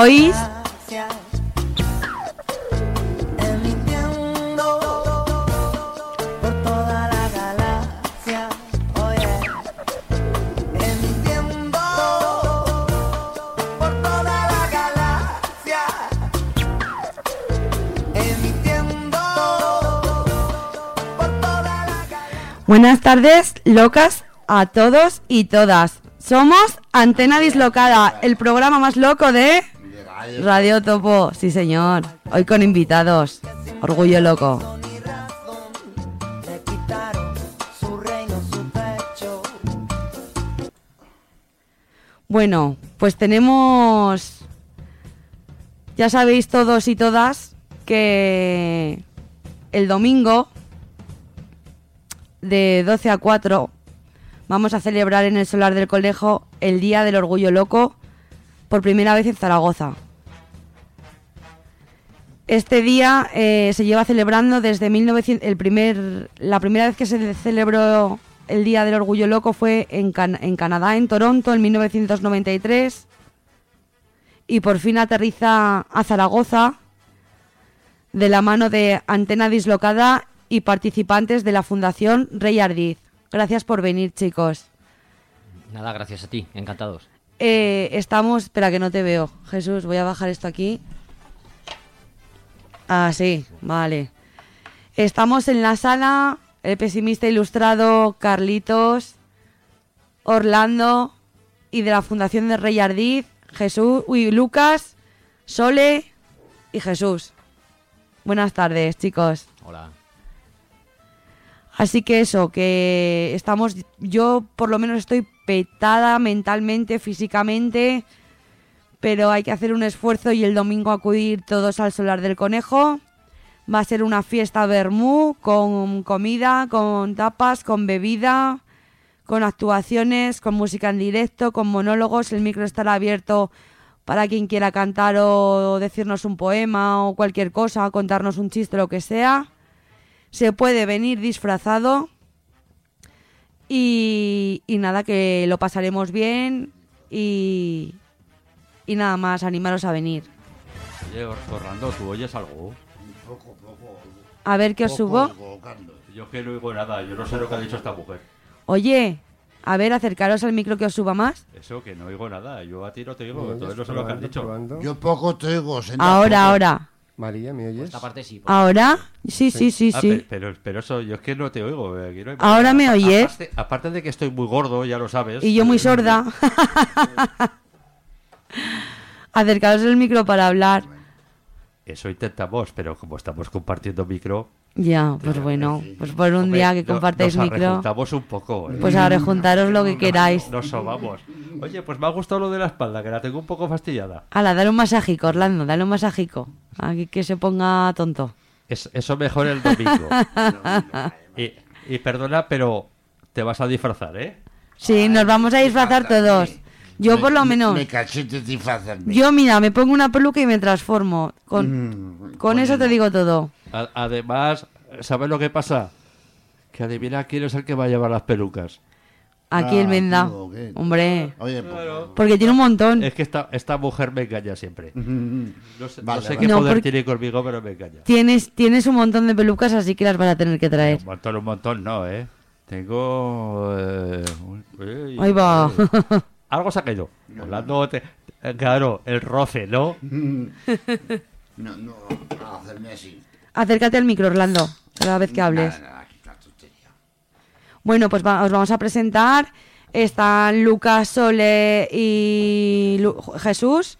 ¿Oís? Emitiendo por toda la galaxia, oye, emitiendo por toda la galaxia, emitiendo por toda la galaxia. Buenas tardes, locas a todos y todas. Somos Antena Dislocada, el programa más loco de Radio Topo. Sí, señor. Hoy con invitados. Orgullo loco. Bueno, pues tenemos. Ya sabéis todos y todas que el domingo de 12 a 4 vamos a celebrar en el solar del colegio el Día del Orgullo Loco por primera vez en Zaragoza. Este día eh, se lleva celebrando desde 1900, el primer, la primera vez que se celebró el Día del Orgullo Loco fue en, Can- en Canadá, en Toronto, en 1993. Y por fin aterriza a Zaragoza de la mano de Antena Dislocada y participantes de la Fundación Rey Ardiz. Gracias por venir, chicos. Nada, gracias a ti, encantados. Eh, estamos. Espera, que no te veo. Jesús, voy a bajar esto aquí. Ah, sí, vale. Estamos en la sala. El pesimista ilustrado Carlitos, Orlando y de la Fundación de Rey Ardiz, Jesús, uy, Lucas, Sole y Jesús. Buenas tardes, chicos. Hola. Así que eso, que estamos, yo por lo menos estoy petada mentalmente, físicamente, pero hay que hacer un esfuerzo y el domingo acudir todos al solar del conejo. Va a ser una fiesta vermú con comida, con tapas, con bebida, con actuaciones, con música en directo, con monólogos. El micro estará abierto para quien quiera cantar o decirnos un poema o cualquier cosa, contarnos un chiste, lo que sea se puede venir disfrazado y, y nada, que lo pasaremos bien y, y nada más, animaros a venir. Oye, Or- Orlando, ¿tú oyes algo? A ver qué os subo. Yo que no oigo nada, yo no sé lo que ha dicho esta mujer. Oye, a ver, acercaros al micro que os suba más. Eso, que no oigo nada, yo a ti no te ¿Me oigo, entonces no sé lo que has dicho. probando. Yo poco te oigo, señor. Ahora, ahora. María, ¿me oyes? Esta parte sí. ¿Ahora? Sí, sí, sí, Ah, sí. pe- pero, pero eso, yo es que no te oigo. eh, aquí no hay ¿Ahora me oyes? Aparte, aparte de que estoy muy gordo, ya lo sabes. Y yo muy sorda. Acercaros el micro para hablar. Eso intentamos, pero como estamos compartiendo micro. Ya, pues bueno, pues por un hombre, día que no- compartáis nos micro, arrejuntamos un poco. eh. pues a rejuntaros lo que queráis. Nos sobamos. Oye, pues me ha gustado lo de la espalda, que la tengo un poco fastidiada. Hala, dale un masajico, Orlando, dale un masajico. Aquí que se ponga tonto. Es- eso mejor el domingo. y, y perdona, pero te vas a disfrazar, ¿eh? Sí, nos vamos a disfrazar todos. Yo por lo menos. Me cachete disfrazarme. Yo, mira, me pongo una peluca y me transformo. Con, Mm, con eso te digo todo. A- además, ¿sabes lo que pasa? Que adivina quién es el que va a llevar las pelucas. Aquí Ah, el Menda. Hombre. Oye, pues, Porque tiene un montón. Es que esta, esta mujer me engaña siempre. No sé, no Vale, sé vale. qué No, poder tiene conmigo, pero me engaña. Tienes, tienes un montón de pelucas, así que las vas a tener que traer. Un montón, un montón, no, ¿eh? Tengo... eh, uy, uy, Ahí va. Algo se ha caído. Hablando, te- claro, el roce, ¿no? no, no, a hacerme así. Acércate al micro, Orlando, cada vez que hables. Nada, nada. Bueno, pues va- os vamos a presentar. Están Lucas, Sole y Lu- Jesús.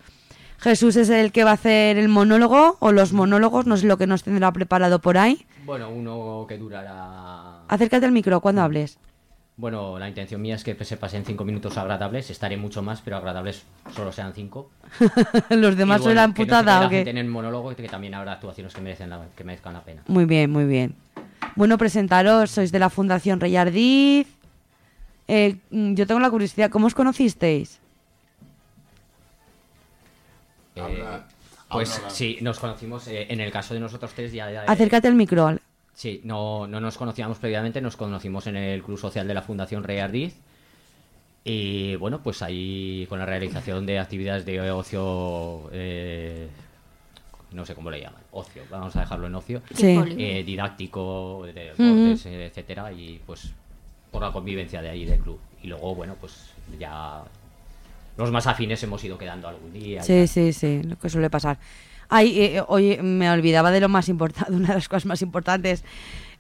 Jesús es el que va a hacer el monólogo o los monólogos, no sé lo que nos tendrá preparado por ahí. Bueno, uno que durará... Acércate al micro cuando hables. Bueno, la intención mía es que se pasen cinco minutos agradables. Estaré mucho más, pero agradables solo sean cinco. los demás bueno, la que no se quede putada la o qué? gente en el monólogo y que también habrá actuaciones que, merecen la- que merezcan la pena. Muy bien, muy bien. Bueno, presentaros, sois de la Fundación Rey Ardiz. Eh, mm, yo tengo la curiosidad, ¿cómo os conocisteis? Eh, pues sí, nos conocimos eh, en el caso de nosotros tres ya... ya- Acércate al micro. Sí, no, no nos conocíamos previamente, nos conocimos en el Club Social de la Fundación Rey Ardiz Y bueno, pues ahí con la realización de actividades de ocio, eh, no sé cómo le llaman, ocio, vamos a dejarlo en ocio, Sí. Eh, didáctico, de deportes, eh, etcétera, y pues por la convivencia de ahí del club. Y luego, bueno, pues ya los más afines hemos ido quedando algún día. Sí, sí, sí, lo que suele pasar. Ay, eh, oye, me olvidaba de lo más importante, una de las cosas más importantes.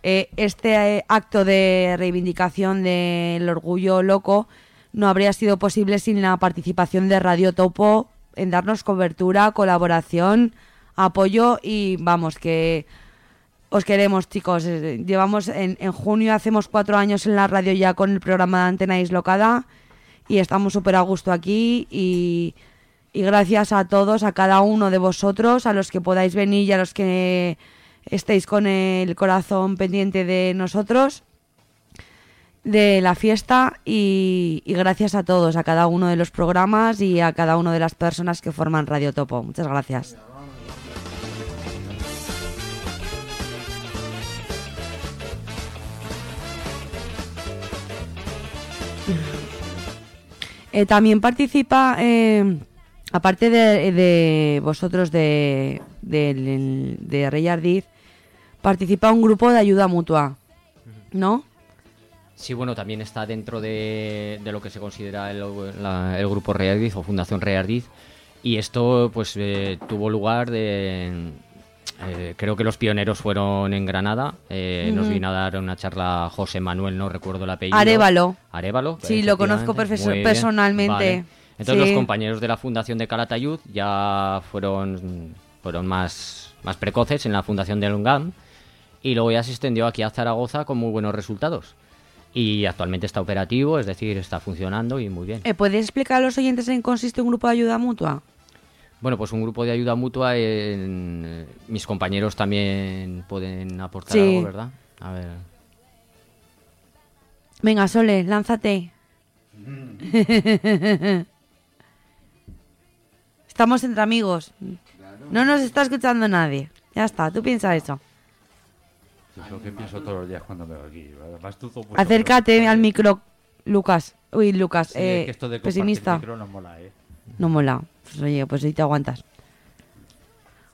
Eh, este eh, acto de reivindicación del orgullo loco no habría sido posible sin la participación de Radio Topo en darnos cobertura, colaboración, apoyo y vamos, que os queremos, chicos. Eh, Llevamos en, en junio, hacemos cuatro años en la radio ya con el programa de Antena Dislocada y estamos súper a gusto aquí y, y gracias a todos, a cada uno de vosotros, a los que podáis venir y a los que estéis con el corazón pendiente de nosotros, de la fiesta y, gracias a todos, a cada uno de los programas y a cada una de las personas que forman Radio Topo. Muchas gracias. Eh, también participa, eh, aparte de, de vosotros de, de, de Rey Ardiz, participa un grupo de ayuda mutua, ¿no? Sí, bueno, también está dentro de, de lo que se considera el, la- el grupo Reardiz o Fundación Reardiz. Y esto pues eh, tuvo lugar de... eh, creo que los pioneros fueron en Granada. eh, Nos vino a dar una charla José Manuel, no recuerdo el apellido. Arévalo. Arévalo. Sí, lo conozco personalmente. vale. Entonces Sí. los compañeros de la Fundación de Calatayud ya fueron, fueron más, más precoces en la Fundación de Lungam y luego ya se extendió aquí a Zaragoza con muy buenos resultados. Y actualmente está operativo, es decir, está funcionando y muy bien. Eh, ¿Puedes explicar a los oyentes en qué consiste un grupo de ayuda mutua? Bueno, pues un grupo de ayuda mutua, en- eh, mis compañeros también pueden aportar Sí. algo, ¿verdad? A ver. Venga, Sole, lánzate. Estamos entre amigos. No nos está escuchando nadie. Ya está, tú piensa eso. Es lo que pienso todos los días cuando me aquí. Además, tú, pues, Acércate al micro, Lucas. Uy, Lucas, Sí, eh, es que esto de compartir pesimista. micro no mola, ¿eh? No mola. Pues oye, pues ahí te aguantas.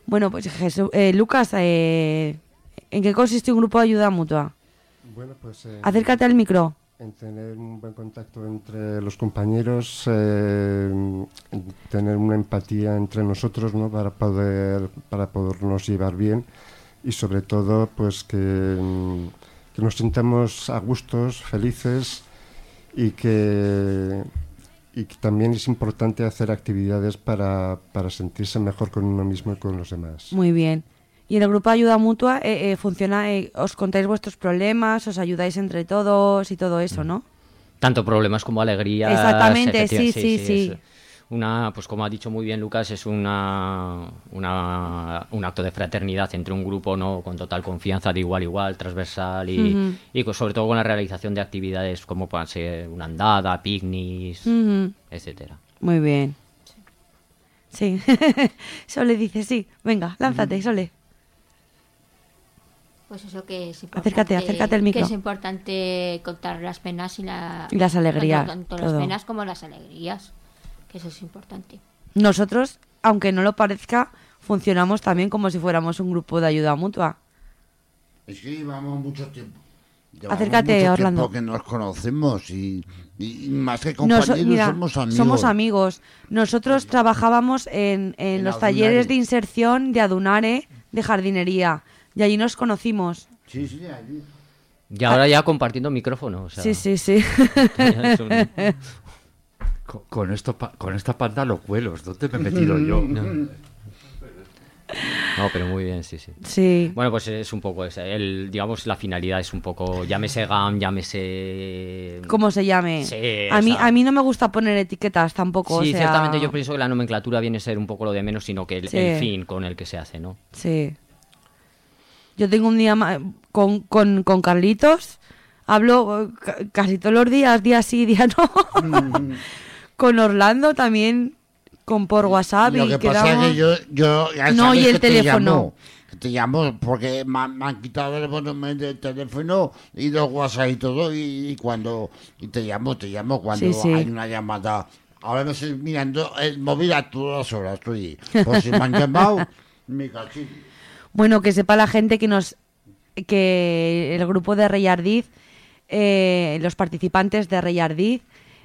Bueno, pues Jesús, eh, Lucas, eh, ¿en qué consiste un grupo de ayuda mutua? Bueno, pues eh, Acércate al micro. En tener un buen contacto entre los compañeros, eh, en tener una empatía entre nosotros, ¿no? Para poder para podernos llevar bien y sobre todo, pues que, mm, que nos sintamos a gustos, felices y que y que también es importante hacer actividades para, para sentirse mejor con uno mismo y con los demás. Muy bien. Y en el grupo de ayuda mutua eh, eh, funciona, eh, os contáis vuestros problemas, os ayudáis entre todos y todo eso, ¿no? Tanto problemas como alegrías. Exactamente, sí, sí, sí. Una, pues como ha dicho muy bien Lucas, es una, una- un acto de fraternidad entre un grupo no con total confianza, de igual a igual, transversal y, y sobre todo con la realización de actividades como puedan ser una andada, picnics, Ujú. etcétera. Muy bien. Sí. Sole dice sí. Venga, lánzate, Sole. Pues eso que es importante. Acércate, acércate al micro. Que es importante contar las penas y, la- Y las alegrías, Tanto, tanto las penas como las alegrías. Que eso es importante. Nosotros, aunque no lo parezca, funcionamos también como si fuéramos un grupo de ayuda mutua. Es que llevamos mucho tiempo. Llevamos Acércate, mucho Orlando. tiempo que nos conocemos y, y más que Nos- compañeros mira, somos amigos. somos amigos. Nosotros trabajábamos en, en En los Adunare. talleres de inserción de Adunare de jardinería. Y allí nos conocimos. Sí, sí, allí. Y ahora ya compartiendo micrófono. o sea, Sí, sí, sí. Con, con esto, pa- con esta panda lo cuelos. ¿Dónde me he metido yo? No, pero muy bien, sí, sí. sí. Bueno, pues es un poco esa. El, digamos, la finalidad es un poco, llámese GAM, llámese... ¿Cómo se llame? Sí, a, mí, a mí no me gusta poner etiquetas tampoco. Sí, o sea, ciertamente yo pienso que la nomenclatura viene a ser un poco lo de menos, sino que el, Sí. el fin con el que se hace, ¿no? Sí. Yo tengo un día con, con, con Carlitos, hablo eh, ca- casi todos los días, día sí, día no. con Orlando también, con por WhatsApp. Lo y que pasa es quedamos- que yo, yo ya No, sabes y el que te teléfono. llamo, te llamo porque me, han- me han quitado el volumen del teléfono y los WhatsApp y todo y, y cuando y te llamo, te llamo cuando Sí, sí. hay una llamada. Ahora me estoy mirando el móvil a todas horas, estoy. Por si me han llamado, me cachín. Bueno, que sepa la gente que nos que el grupo de Rey Ardiz, eh, los participantes de Rey Ardiz,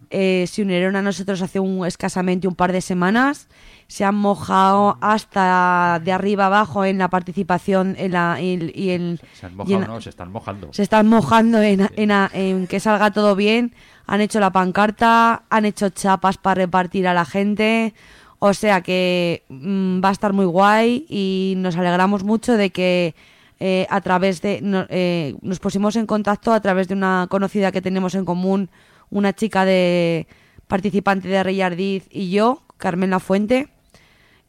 eh, se unieron a nosotros hace un, escasamente un par de semanas. Se han mojado hasta de arriba abajo en la participación en la, y, y en, Se han y mojado, en- no, se están mojando. se están mojando en, en- en que salga todo bien. Han hecho la pancarta, han hecho chapas para repartir a la gente. O sea que mm, va a estar muy guay y nos alegramos mucho de que eh, a través de... no- eh, nos pusimos en contacto a través de una conocida que tenemos en común, una chica de participante de Rey y yo, Carmen La Fuente.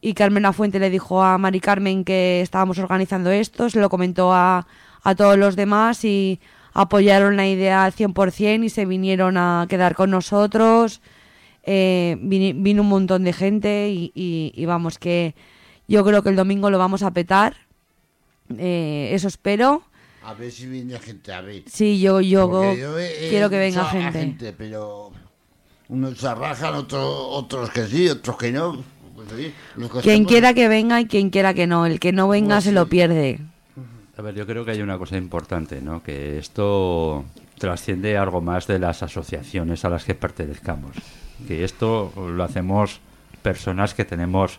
Y Carmen La Fuente le dijo a Mari Carmen que estábamos organizando esto, se lo comentó a, a todos los demás y apoyaron la idea al 100% y se vinieron a quedar con nosotros. Eh, vino un montón de gente y, y- y vamos que yo creo que el domingo lo vamos a petar. Eh, eso espero. A ver si viene gente a ver. Sí, yo, yo he- quiero que venga gente. Pero unos se arrajan, otros, otros que sí, otros que no. Pues sí, los que Quien estamos- quiera que venga y quien quiera que no. El que no venga Pues se lo pierde. A ver, yo creo que hay una cosa importante, ¿no? Que esto trasciende algo más de las asociaciones a las que pertenezcamos. Que esto lo hacemos personas que tenemos,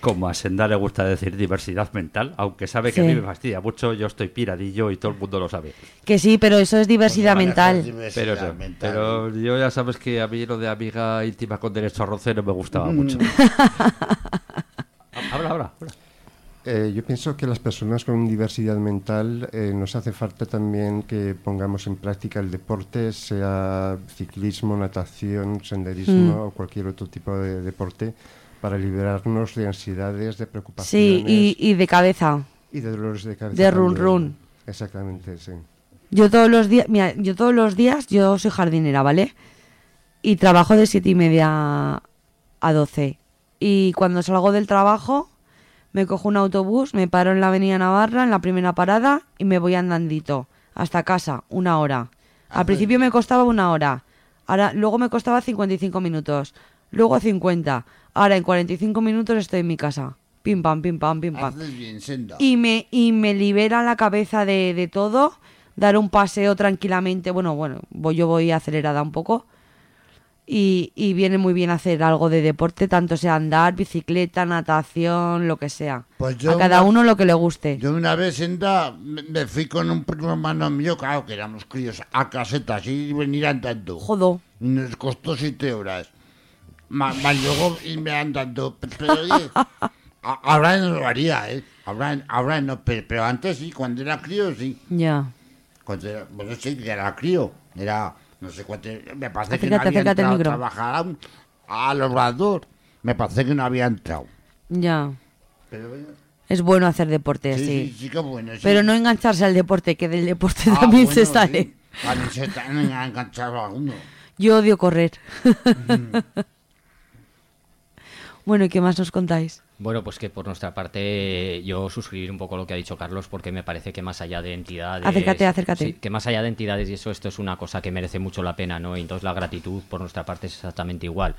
como a Senda le gusta decir, diversidad mental, aunque sabe que a mí me fastidia mucho, yo estoy piradillo y todo el mundo lo sabe. Que sí, pero eso es diversidad Pues mental. diversidad Pero, eso, mental. pero yo ya sabes que a mí lo de amiga íntima con derecho a roce no me gustaba mucho. habla, habla, habla. Eh, yo pienso que las personas con diversidad mental eh, nos hace falta también que pongamos en práctica el deporte, sea ciclismo, natación, senderismo Mm. o cualquier otro tipo de deporte, para liberarnos de ansiedades, de preocupaciones Sí, y, y de cabeza. y de dolores de cabeza. de run también. run. Exactamente, sí. Yo todos los días, mira, yo todos los días, yo soy jardinera, ¿vale? Y trabajo de siete y media a 12. Y cuando salgo del trabajo, me cojo un autobús, me paro en la avenida Navarra, en la primera parada, y me voy andandito hasta casa, una hora. Al principio me costaba una hora, ahora luego me costaba 55 minutos, luego 50, ahora en 45 minutos estoy en mi casa. Pim pam, pim pam, pim pam Haces bien, Senda. y me, y me libera la cabeza de, de todo, dar un paseo tranquilamente, bueno, bueno, voy, yo voy acelerada un poco y, y viene muy bien hacer algo de deporte, tanto sea andar, bicicleta, natación, lo que sea. Pues yo A cada una- uno lo que le guste. Yo una vez, me, fui con un primo hermano mío, claro que éramos críos, a casetas y venir andando. Jodo. Y nos costó siete horas. Más, más luego irme andando. Pe- Pero oye, a- ahora no lo haría, ¿eh? Ahora, ahora no, pero, pero antes sí, cuando era crío sí. Ya. Cuando era, bueno, sí, que era crío. Era, no sé cuánto, me parece que no había entrado a trabajar a- al obrador. Me parece que no había entrado. Ya. Pero Es bueno hacer deporte, sí, sí. sí, sí, bueno. Pero no engancharse al deporte, que del deporte Ah, también bueno, se sale. También se están enganchado algunos. Yo odio correr. bueno, ¿y qué más nos contáis? Bueno, pues que por nuestra parte yo suscribir un poco lo que ha dicho Carlos porque me parece que más allá de entidades... Acércate, acércate. Sí, que más allá de entidades y eso, esto es una cosa que merece mucho la pena, ¿no? Y entonces la gratitud por nuestra parte es exactamente igual.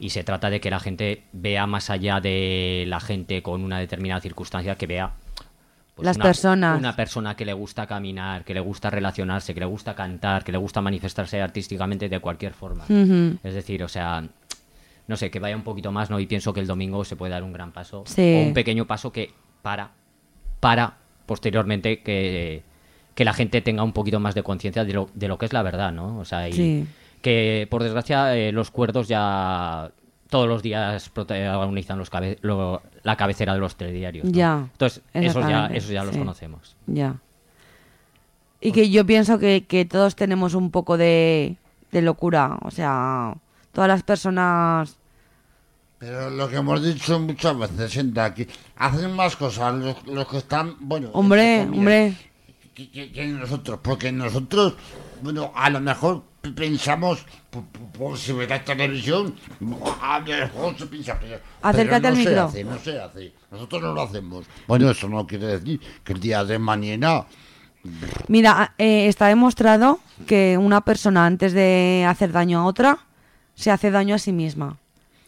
Y se trata de que la gente vea más allá de la gente con una determinada circunstancia, que vea... pues, Las una- personas. Una persona que le gusta caminar, que le gusta relacionarse, que le gusta cantar, que le gusta manifestarse artísticamente de cualquier forma. Es decir, o sea, no sé, que vaya un poquito más, ¿no? Y pienso que el domingo se puede dar un gran paso. Sí. O un pequeño paso que para, para posteriormente que, que la gente tenga un poquito más de conciencia de lo, de lo que es la verdad, ¿no? O sea, y Sí. que por desgracia eh, los cuerdos ya todos los días protagonizan los cabe- lo- la cabecera de los telediarios. ¿no? Ya, Entonces, esos ya, esos ya los conocemos. Ya. Y que yo pienso que, que todos tenemos un poco de, de locura. O sea, todas las personas. Pero lo que hemos dicho muchas veces, Senda, aquí hacen más cosas los, los que están, bueno, Hombre, hombre. que, que- que nosotros, porque nosotros bueno, a lo mejor pensamos, por, si ves la televisión, a lo mejor se piensa, pero, Acércate pero al no se micro. hace, no se hace. Nosotros no lo hacemos. Bueno, eso no quiere decir que el día de mañana Mira, eh, está demostrado que una persona antes de hacer daño a otra se hace daño a sí misma.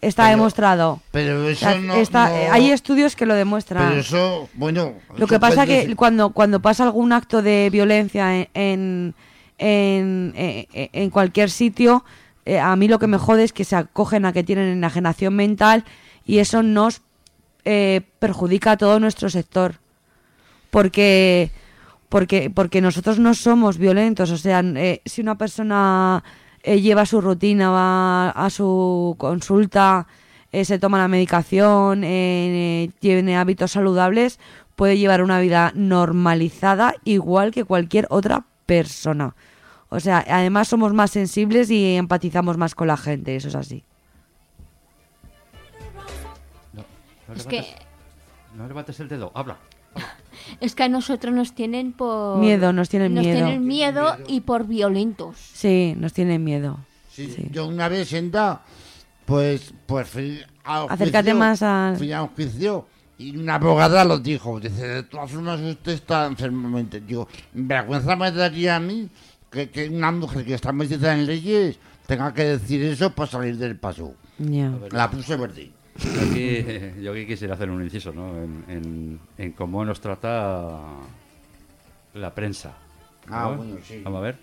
Está Pero- demostrado. Pero eso no, está- no- Hay estudios que lo demuestran. Pero eso, bueno... Lo que pasa puede que cuando, cuando pasa algún acto de violencia en, en, en- en- en cualquier sitio, eh, a mí lo que me jode es que se acogen a que tienen enajenación mental y eso nos eh, perjudica a todo nuestro sector. Porque, porque, porque nosotros no somos violentos. O sea, eh, si una persona eh, lleva su rutina, va a su consulta, eh, se toma la medicación, eh, tiene hábitos saludables, puede llevar una vida normalizada igual que cualquier otra persona. O sea, además somos más sensibles y empatizamos más con la gente, eso es así. No, no Es levantes- que, No levantes el dedo, habla. es que a nosotros nos tienen por... Miedo, nos tienen nos miedo. tienen miedo y por violentos. Sí, nos tienen miedo. Sí, Sí. Yo una vez senta, pues, pues fui a un Acércate juicio, más al- Fui a un juicio y una abogada lo dijo. Dice, de todas formas usted está enfermamente. Digo, vergüenza me daría a mí que, que una mujer que está metida en leyes tenga que decir eso para salir del paso. Ya. La puse verde. Yo aquí, yo aquí quisiera hacer un inciso, ¿no? En, en- en cómo nos trata la prensa. ¿no? Ah, bueno, sí. Vamos a ver.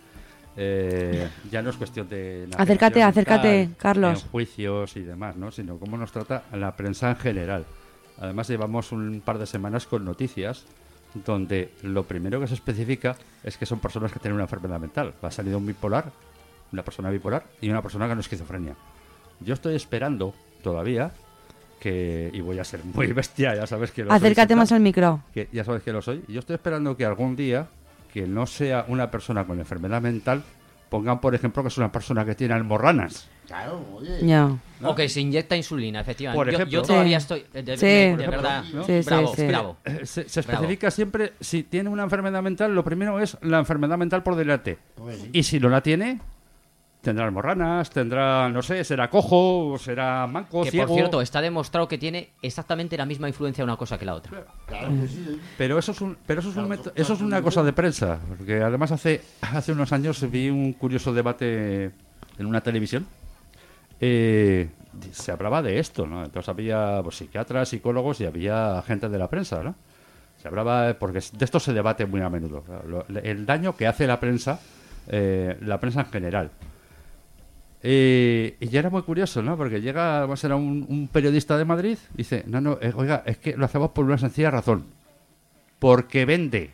Eh, ya no es cuestión de... Acércate, acércate, mental, Carlos. En juicios y demás, ¿no? Sino cómo nos trata la prensa en general. Además llevamos un par de semanas con noticias donde lo primero que se especifica es que son personas que tienen una enfermedad mental. Ha salido un bipolar, una persona bipolar y una persona con esquizofrenia. Yo estoy esperando todavía que, y voy a ser muy bestia, ya sabes que lo soy, Acércate Santa, más al micro. que ya sabes que lo soy. Yo estoy esperando que algún día, que no sea una persona con enfermedad mental, pongan, por ejemplo, que es una persona que tiene almorranas. Claro, oye. Ya. ¿no? O que se inyecta insulina, efectivamente. Por Yo- ejemplo. yo, todavía Sí. estoy. De, Sí. de- verdad. ejemplo, Sí, sí, bravo, sí. bravo. Eh, Se, Bravo. especifica siempre si tiene una enfermedad mental, lo primero es la enfermedad mental por delante. Pues sí. Y si no la tiene, tendrá almorranas, tendrá, no sé, será cojo, será manco, Que ciego. por cierto, está demostrado que tiene exactamente la misma influencia una cosa que la otra. Claro que sí. Pero eso es un, pero eso es un método- eso es una cosa de prensa, porque además hace hace unos años vi un curioso debate en una televisión. Eh, se hablaba de esto, ¿no? Entonces había pues, psiquiatras, psicólogos y había gente de la prensa, ¿no? Se hablaba porque de esto se debate muy a menudo, lo- el daño que hace la prensa, eh, la prensa en general. Eh, y ya era muy curioso, ¿no? Porque llega, vamos a un, un periodista de Madrid y dice, no, no, eh, oiga, es que lo hacemos por una sencilla razón. Porque vende.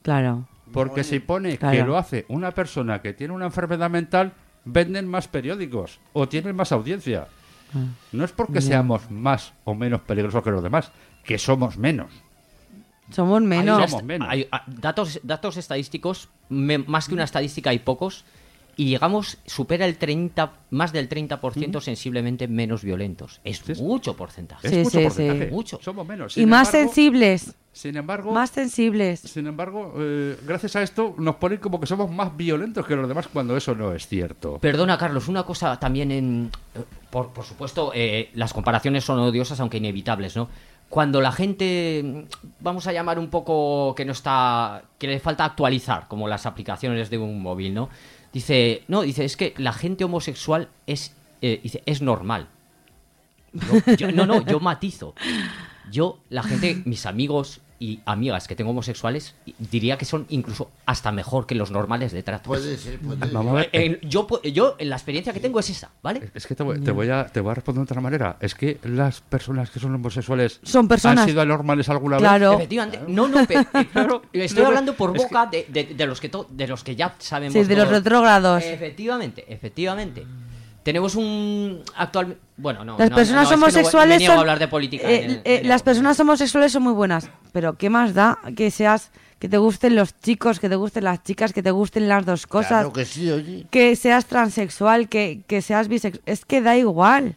Claro. Porque si pone que lo hace una persona que tiene una enfermedad mental, venden más periódicos o tienen más audiencia. No es porque seamos más o menos peligrosos que los demás, que somos menos. Somos menos. somos menos. Hay, ah, datos, datos estadísticos, me- más que una estadística hay pocos, y llegamos, supera el 30, más del 30% sensiblemente menos violentos. Es mucho porcentaje. Es Sí, mucho sí, porcentaje. sí. Mucho. Somos menos. Y más embargo- sensibles. Sin embargo, Más sensibles. sin embargo eh, gracias a esto nos ponen como que somos más violentos que los demás cuando eso no es cierto. Perdona, Carlos, una cosa también en... Por, por supuesto, eh, las comparaciones son odiosas, aunque inevitables, ¿no? Cuando la gente, vamos a llamar un poco que no está... que le falta actualizar, como las aplicaciones de un móvil, ¿no? Dice, no, dice, es que la gente homosexual es, eh, dice, es normal. Yo- no, no, yo matizo. Yo, la gente, mis amigos y amigas que tengo homosexuales, diría que son incluso hasta mejor que los normales de trato. Puede ser, puede ser. Vamos a ver. Eh, yo, yo, la experiencia que tengo es esa, ¿vale? Es que te voy, te voy a, te voy a responder de otra manera. Es que las personas que son homosexuales Son personas. han sido anormales alguna vez. Claro. No, no, pe- eh, Claro. estoy hablando por boca de, de- de los que to- de los que ya sabemos. Sí, de los retrógrados. Efectivamente, efectivamente. Tenemos un actual. Bueno, no. Las no, personas no, es que no homosexuales me niego son. a hablar de política. eh, en el- eh, las personas homosexuales son muy buenas. Pero ¿qué más da que seas. que te gusten los chicos, que te gusten las chicas, que te gusten las dos cosas? Claro que sí, oye. Que seas transexual, que, que seas bisexual. Es que da igual.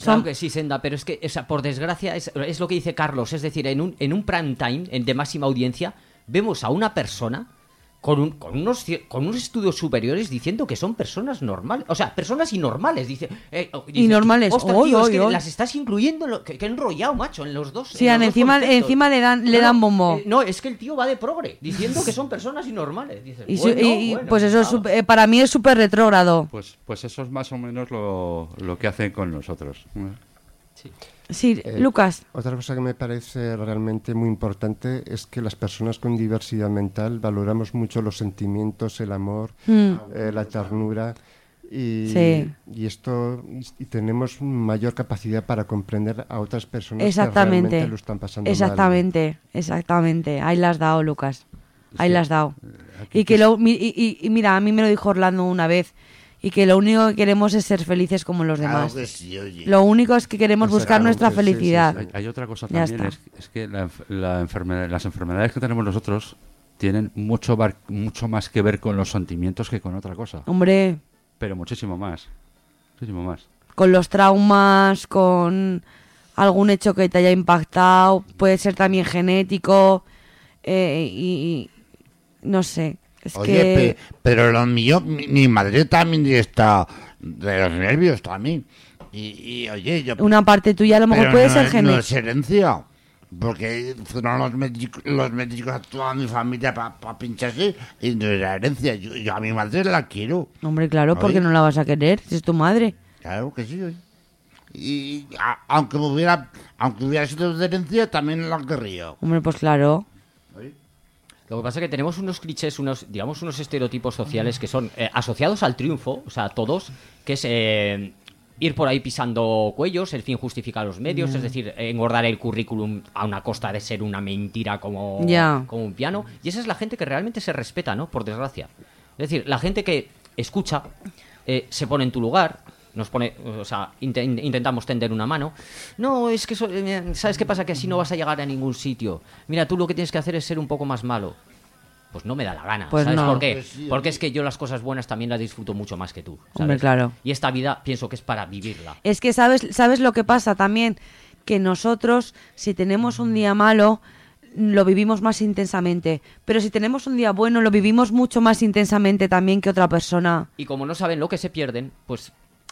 Claro que sí, Senda, pero es que, o sea, por desgracia, es, es lo que dice Carlos. Es decir, en un, en un prime time en- de máxima audiencia, vemos a una persona con, un- con unos, con unos estudios superiores diciendo que son personas normales. O sea, personas inormales. Dice, eh, dice, Inormales. "Ostras, Oy, tío, es oy, que oy". las estás incluyendo. en lo- que, que enrollado, macho, en los dos. Sí, en los dos encima- conceptos". encima le dan- le dan bombo. eh, no, es que el tío va de progre, diciendo que son personas inormales. Dices, Y, su- bueno, y- y, bueno, pues eso es claro. sup- eh, para mí es súper retrógrado. Pues, pues eso es más o menos lo, lo que hacen con nosotros. Sí, Eh, Lucas. Otra cosa que me parece realmente muy importante es que las personas con diversidad mental valoramos mucho los sentimientos, el amor, Mm. eh, la ternura y, Sí. y esto y, tenemos mayor capacidad para comprender a otras personas que Exactamente. realmente lo están pasando mal. Exactamente, exactamente. Ahí las has dado, Lucas. Ahí que, las has dado. aquí Y que lo, mi- y, y- y mira, a mí me lo dijo Orlando una vez. Y que lo único que queremos es ser felices como los Claro demás. que sí, oye. Lo único es que queremos Eso, buscar claro, nuestra que sí, sí, felicidad. Hay, hay otra cosa Ya también, es, es que la, la enfermedad- las enfermedades que tenemos nosotros tienen mucho, bar- mucho más que ver con los sentimientos que con otra cosa. Hombre, Pero muchísimo más. Muchísimo más. con los traumas, con algún hecho que te haya impactado, puede ser también genético eh, y, y no sé. Es Oye, que pe- pero lo mío, mi, mi madre también está de los nervios también. Y, y, oye, yo... una parte tuya a lo mejor puede no ser es- No genética. es herencia. Porque fueron los médicos, los médicos a toda mi familia para pincharse y no era herencia. Yo, yo a mi madre la quiero. Hombre, claro, porque no la vas a querer, si es tu madre. Claro que sí. oye. Y a- aunque me hubiera, aunque hubiera sido de herencia, también la querría. Hombre, pues claro. Lo que pasa es que tenemos unos clichés, unos, digamos, unos estereotipos sociales que son eh, asociados al triunfo, o sea, todos, que es eh, ir por ahí pisando cuellos, el fin justifica los medios, es decir, engordar el currículum a una costa de ser una mentira como, como un piano. Y esa es la gente que realmente se respeta, ¿no? Por desgracia. Es decir, la gente que escucha, eh, se pone en tu lugar, nos pone, o sea, inte- intentamos tender una mano. No, es que, eh, ¿sabes qué pasa? Que así no vas a llegar a ningún sitio. Mira, tú lo que tienes que hacer es ser un poco más malo. Pues no me da la gana. Pues ¿Sabes no. por qué? Pues sí, Porque es que yo las cosas buenas también las disfruto mucho más que tú. ¿sabes? Hombre, claro. Y esta vida pienso que es para vivirla. Es que sabes, sabes lo que pasa también, que nosotros, si tenemos un día malo, lo vivimos más intensamente. Pero si tenemos un día bueno, lo vivimos mucho más intensamente también que otra persona. Y como no saben lo que se pierden, pues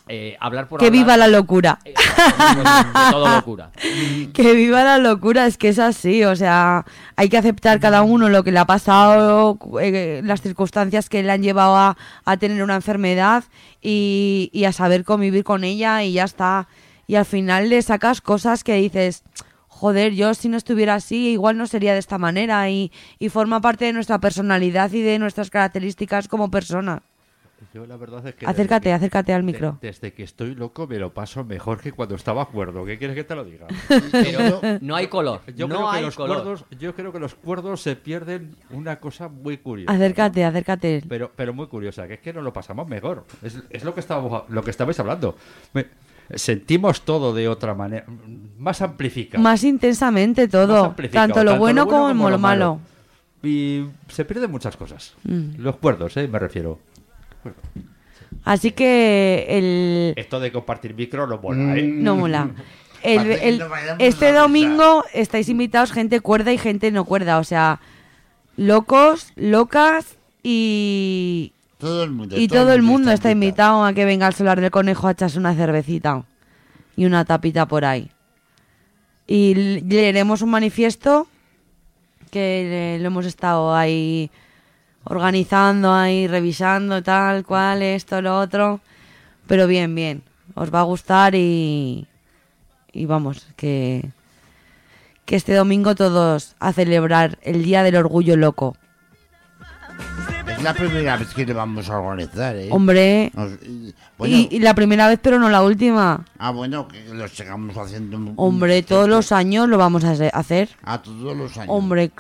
eh, hablar por que hablar, viva la locura. eh, de todo locura. Que viva la locura, es que es así, o sea, hay que aceptar cada uno lo que le ha pasado, eh, las circunstancias que le han llevado a, a tener una enfermedad y, y a saber convivir con ella y ya está. Y al final le sacas cosas que dices, joder, yo si no estuviera así igual no sería de esta manera y, y forma parte de nuestra personalidad y de nuestras características como persona. Yo la verdad es que Acércate, que- acércate al de- micro. desde que estoy loco me lo paso mejor que cuando estaba cuerdo. ¿Qué quieres que te lo diga? Pero no hay color. Yo, no creo, que hay los color. cuerdos, yo creo que los cuerdos se pierden una cosa muy curiosa. Acércate, acércate. Pero, pero muy curiosa, que es que nos lo pasamos mejor. Es, es lo que estábamos, lo que estabais hablando. Me- sentimos todo de otra manera, más amplificado. Más intensamente Más todo, tanto lo bueno como lo malo. Y se pierden muchas cosas. Mm. Los cuerdos, ¿eh? me refiero. Así que el... Esto de compartir micro no mola, ¿eh? No mola. El- el- no vayamos este domingo estáis invitados gente cuerda y gente no cuerda. O sea, locos, locas y... Todo el mundo. Y todo el mundo está invitado a que venga al solar del conejo a echarse una cervecita y una tapita por ahí. Y leeremos un manifiesto que lo hemos estado ahí organizando, ahí revisando, tal cual, esto, lo otro. Pero bien, bien. Os va a gustar y, y vamos, que, que este domingo todos a celebrar el Día del Orgullo Loco. Es la primera vez que le vamos a organizar, ¿eh? Hombre, Nos- y- bueno, y, y la primera vez, pero no la última. ah, bueno, que lo sigamos haciendo. Hombre, todos los años lo vamos a hacer. A todos los años. Hombre,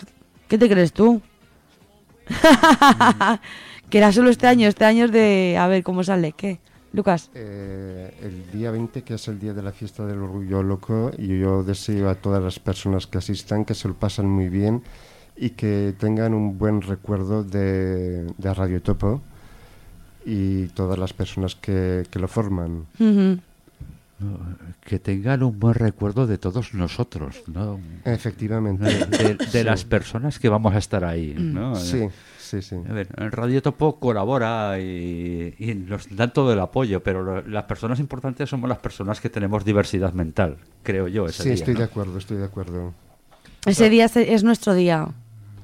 ¿qué te crees tú? que era solo este año, este año es de... A ver, ¿cómo sale? ¿Qué? Lucas. Eh, el día 20, que es el día de la fiesta del orgullo loco, y yo deseo a todas las personas que asistan que se lo pasen muy bien y que tengan un buen recuerdo de, de Radio Topo y todas las personas que, que lo forman. Ujú. Que tengan un buen recuerdo de todos nosotros, ¿no? Efectivamente. De, de las personas que vamos a estar ahí, ¿no? Sí, sí, sí. A ver, el Radio Topo colabora y, y nos dan todo el apoyo, pero lo- las personas importantes somos las personas que tenemos diversidad mental, creo yo. Ese Sí, día, estoy ¿no? de acuerdo, estoy de acuerdo. Ese día es, es nuestro día.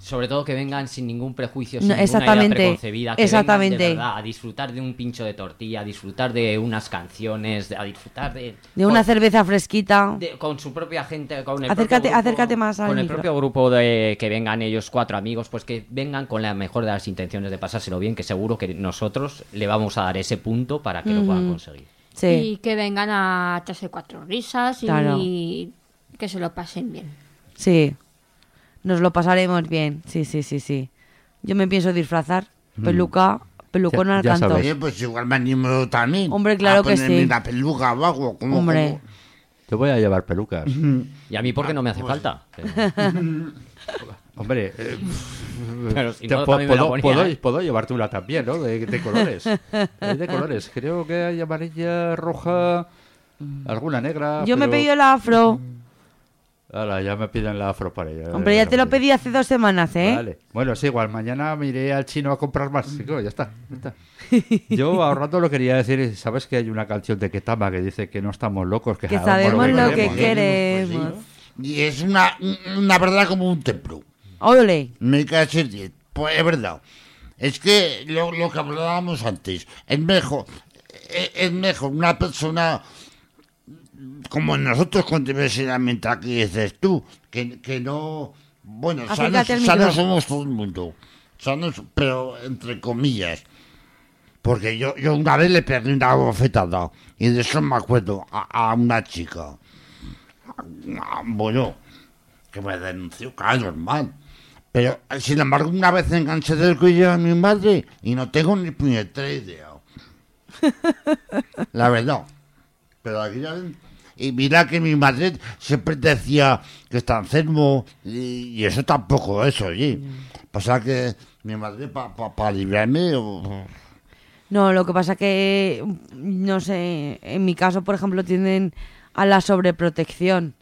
Sobre todo que vengan sin ningún prejuicio, No, sin ninguna exactamente, idea preconcebida, que exactamente. vengan de verdad a disfrutar de un pincho de tortilla, a disfrutar de unas canciones, a disfrutar de... De una con- cerveza fresquita. de- con su propia gente, con el Acércate- propio grupo- acércate más al con el micro. propio grupo de que vengan ellos cuatro amigos, pues que vengan con la mejor de las intenciones de pasárselo bien, que seguro que nosotros le vamos a dar ese punto para que lo puedan conseguir. Sí. Y que vengan a echarse cuatro risas y Claro. que se lo pasen bien. Sí. Nos lo pasaremos bien. Sí, sí, sí, sí. Yo me pienso disfrazar. Peluca, pelucón al canto. Oye, pues igual me animo también. Hombre, claro a que ponerme sí. una peluca o algo. Como, Hombre. como- Te voy a llevar pelucas. Y a mí porque no me hace falta. Pero, Hombre, eh, pero si te no, po- también me la puedo, ponía, puedo- ¿eh? puedo llevarte una también, ¿no? De, de colores. Hay de colores. Creo que hay amarilla, roja, alguna negra. Yo me he pero- pedido la afro. Ala, ya me piden la afro para ella. Hombre, ya te lo pedí hace dos semanas, ¿eh? Vale. Bueno, sí, igual mañana me iré al chino a comprar más. Sí, claro, ya está. ya está. Yo ahorrando lo quería decir, ¿sabes que hay una canción de Ketama que dice que no estamos locos, que, Que sabemos lo que queremos? queremos. Y es una, una verdad como un templo. Ole. Me caché en diez. Pues es verdad. Es que lo, lo que hablábamos antes, es mejor, es, es mejor una persona como nosotros con diversidad mental que dices tú, que, que no, bueno, sanos, sanos somos todo el mundo, sanos, pero entre comillas. Porque yo, yo una vez le pegué una bofetada y de eso me acuerdo a, a una chica. Bueno, que me denunció, claro, normal. Pero, sin embargo, una vez enganché del cuello a mi madre y no tengo ni puñetera idea. La verdad. Pero aquí ya... Y mira que mi madre siempre decía que está enfermo y, y eso tampoco es, oye. Pasa que mi madre, para pa, pa librarme... o- No, lo que pasa que, no sé, en mi caso, por ejemplo, tienden a la sobreprotección.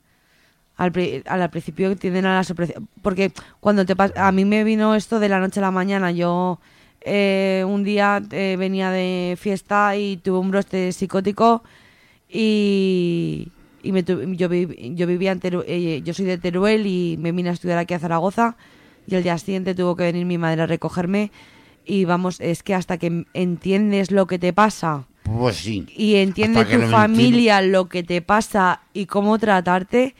Al, pri- al, principio tienden a la sobreprotección. Porque cuando te pas- a mí me vino esto de la noche a la mañana. Yo eh, un día eh, venía de fiesta y tuve un brote psicótico y, y me tu- yo, vi- yo vivía en Teru- eh, yo soy de Teruel y me vine a estudiar aquí a Zaragoza y el día siguiente tuvo que venir mi madre a recogerme y vamos, es que hasta que entiendes lo que te pasa Pues sí. y entiende tu familia lo que te pasa y cómo tratarte,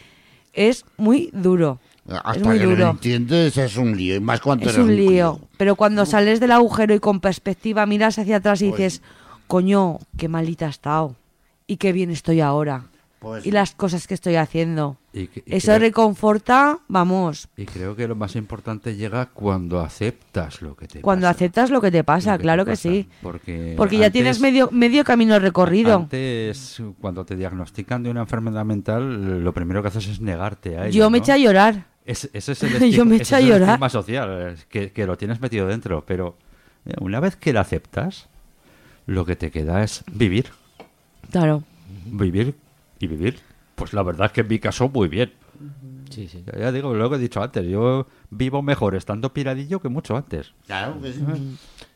es muy duro. Hasta es muy que lo entiendes es un lío. Y más cuando Es un lío. Pero cuando sales del agujero y con perspectiva miras hacia atrás y Pues- dices, coño, qué malita he estado. Y qué bien estoy ahora. Pues y las cosas que estoy haciendo. Y que- y Eso creo- reconforta, vamos, Y creo que lo más importante llega cuando aceptas lo que te cuando pasa. aceptas lo que te pasa, que claro te que pasa. sí. Porque, Porque ya antes- tienes medio, medio camino recorrido. Antes, cuando te diagnostican de una enfermedad mental, lo primero que haces es negarte a ella. Yo me ¿no? eché a llorar. Es- ese es el Yo estigma, me ese eché a es el llorar. estigma social, que, que lo tienes metido dentro. Pero eh, una vez que lo aceptas, lo que te queda es vivir. Claro. Vivir y vivir. Pues la verdad es que en mi caso muy bien. Sí, sí. Ya, ya digo lo que he dicho antes. Yo vivo mejor estando piradillo que mucho antes. Claro que sí.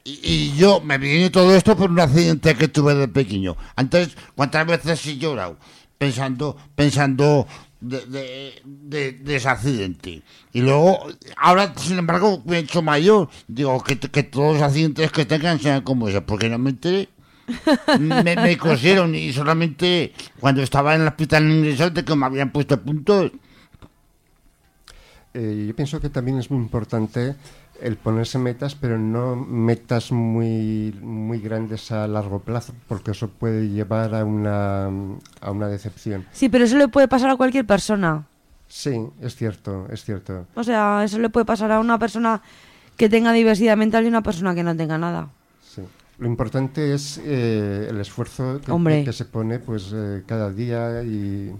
Y, y yo me viene todo esto por un accidente que tuve de pequeño. Antes, ¿cuántas veces he llorado? Pensando, pensando de, de, de- de ese accidente. Y luego, ahora, sin embargo, me he hecho mayor. Digo, que, que todos los accidentes que tengan sean como ese, porque no me enteré. Me, me cosieron y solamente cuando estaba en el hospital ingresado de que me habían puesto puntos. Eh, yo pienso que también es muy importante el ponerse metas, pero no metas muy, muy grandes a largo plazo, porque eso puede llevar a una, a una decepción. Sí, pero eso le puede pasar a cualquier persona. Sí, es cierto, es cierto. O sea, eso le puede pasar a una persona que tenga diversidad mental y una persona que no tenga nada. Lo importante es eh, el esfuerzo que, se pone pues eh, cada día y,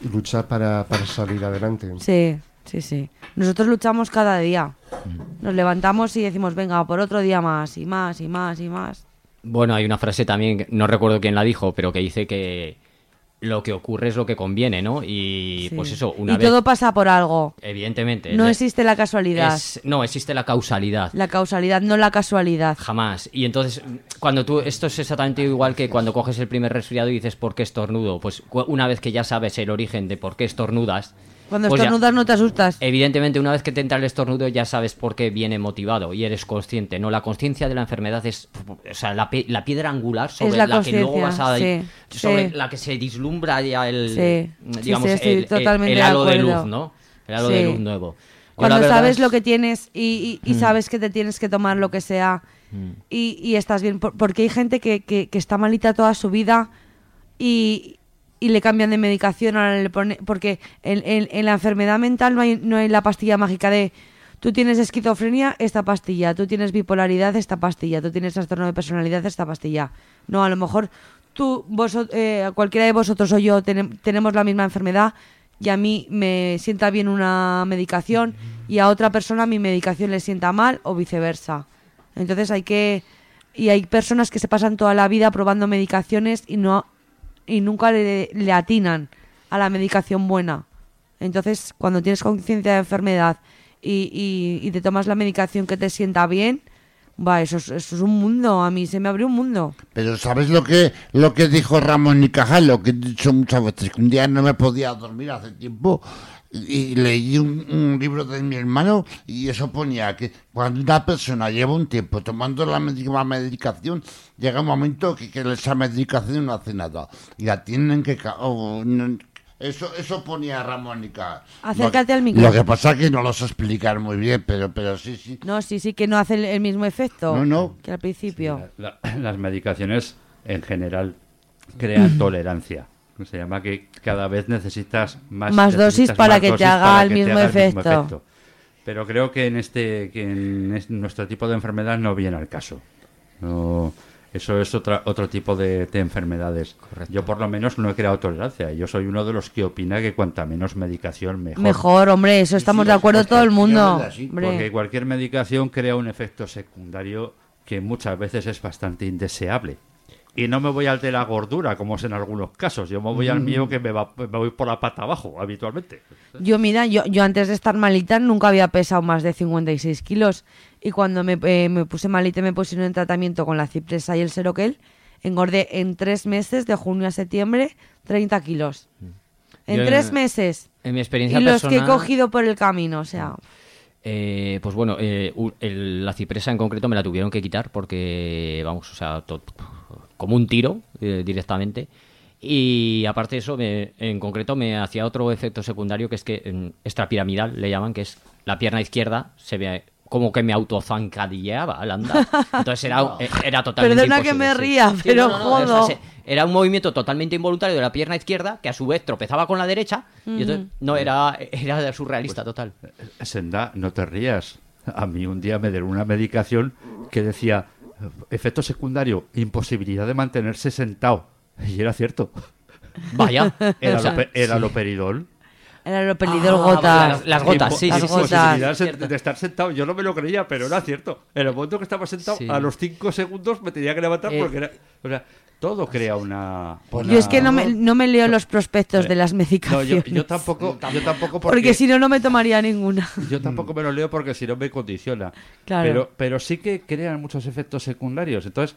y luchar para, para salir adelante. Sí, sí, sí. Nosotros luchamos cada día. Nos levantamos y decimos, venga, por otro día más, y más, y más, y más. Bueno, hay una frase también, no recuerdo quién la dijo, pero que dice que lo que ocurre es lo que conviene, ¿no? Y Sí. pues eso, una y vez... todo pasa por algo. Evidentemente. No existe la casualidad. es- no, existe la causalidad. La causalidad, no la casualidad. Jamás. Y entonces, cuando tú, esto es exactamente igual que cuando coges el primer resfriado y dices por qué estornudo. Pues una vez que ya sabes el origen de por qué estornudas. Cuando pues ya- estornudas no te asustas. Evidentemente, una vez que te entra el estornudo, ya sabes por qué viene motivado y eres consciente. No, la conciencia de la enfermedad es, o sea, la, la piedra angular sobre la la, que luego vas a, sí, sobre sí. la que se vislumbra ya el, Sí, sí, digamos, el, el- totalmente el de halo de acuerdo. luz, ¿no? El halo de luz nuevo. Yo, Cuando sabes es- Mm. lo que tienes y, y- y sabes que te tienes que tomar lo que sea y, y estás bien. Por- porque hay gente que, que- que está malita toda su vida y, y le cambian de medicación. Ahora le pone, porque en, la enfermedad mental no hay, no hay la pastilla mágica de tú tienes esquizofrenia, esta pastilla. Tú tienes bipolaridad, esta pastilla. Tú tienes trastorno de personalidad, esta pastilla. No, a lo mejor tú, vosot- eh, cualquiera de vosotros o yo tenem- tenemos la misma enfermedad y a mí me sienta bien una medicación y a otra persona mi medicación le sienta mal o viceversa. Entonces hay que y hay personas que se pasan toda la vida probando medicaciones y no y nunca le, le atinan a la medicación buena. Entonces, cuando tienes conciencia de enfermedad y, y- y te tomas la medicación que te sienta bien, va, eso es, eso es un mundo. A mí se me abrió un mundo. Pero ¿sabes lo que lo que dijo Ramón y Cajal? Lo que he dicho muchas veces, que un día no me podía dormir hace tiempo y, leí un, un libro de mi hermano y eso ponía que cuando una persona lleva un tiempo tomando la misma medicación, llega un momento que, que esa medicación no hace nada y la tienen que... ca- o no- eso, eso ponía Ramón y Cajal. Acércate Lo- al micro. Lo que pasa es que no lo sé explicar muy bien, pero, pero sí, sí. No, sí, sí, que no hace el, el mismo efecto No, no. que al principio. La- las medicaciones en general crean tolerancia. Se llama que cada vez necesitas más, Más dosis necesitas para más que te haga para el que te mismo haga el efecto. Pero creo que en este que en es- nuestro tipo de enfermedad no viene al caso. No, eso es otra, otro tipo de, de enfermedades. Yo por lo menos no he creado tolerancia. Yo soy uno de los que opina que cuanta menos medicación mejor. Mejor, hombre, eso estamos de acuerdo todo el mundo. verdad, sí, hombre. Porque cualquier medicación crea un efecto secundario que muchas veces es bastante indeseable. Y no me voy al de la gordura, como es en algunos casos. Yo me voy al mío que me, va, me voy por la pata abajo, habitualmente. Yo, mira, yo, yo antes de estar malita nunca había pesado más de 56 kilos. Y cuando me, eh, me puse malita y me pusieron en tratamiento con la cipresa y el seroquel, engordé en tres meses, de junio a septiembre, 30 kilos. En Yo, tres meses. En mi Y experiencia los que he cogido por el camino, o sea... Eh, pues bueno, eh, el- la cipresa en concreto me la tuvieron que quitar porque, vamos, o sea, to- como un tiro eh, directamente. Y aparte de eso, me- en concreto me hacía otro efecto secundario que es que extrapiramidal le llaman, que es la pierna izquierda se ve como que me autozancadilleaba al andar. Entonces era, eh, era totalmente Perdona que me sí. ría, Sí, pero no, no, no, o sea, jodo. se- era un movimiento totalmente involuntario de la pierna izquierda que a su vez tropezaba con la derecha y entonces no era era surrealista total. Senda, no te rías. A mí un día me dieron una medicación que decía efecto secundario, imposibilidad de mantenerse sentado. Y era cierto. Vaya, Era, o sea, lo, pe- era sí. lo peridol. Era lo pelidor Ah, gotas. las- las gotas, sí, Las sí, sí, gotas. De, estar sentado. Yo no me lo creía, pero era cierto. En el momento que estaba sentado, Sí. a los cinco segundos me tenía que levantar Eh, porque era. O sea, todo crea una. una- Yo es que no me, no me leo los prospectos de las No, medicaciones. yo, yo tampoco, yo tampoco porque, porque si no, no me tomaría ninguna. yo tampoco me lo leo porque si no me condiciona. Claro. Pero, pero sí que crean muchos efectos secundarios. Entonces,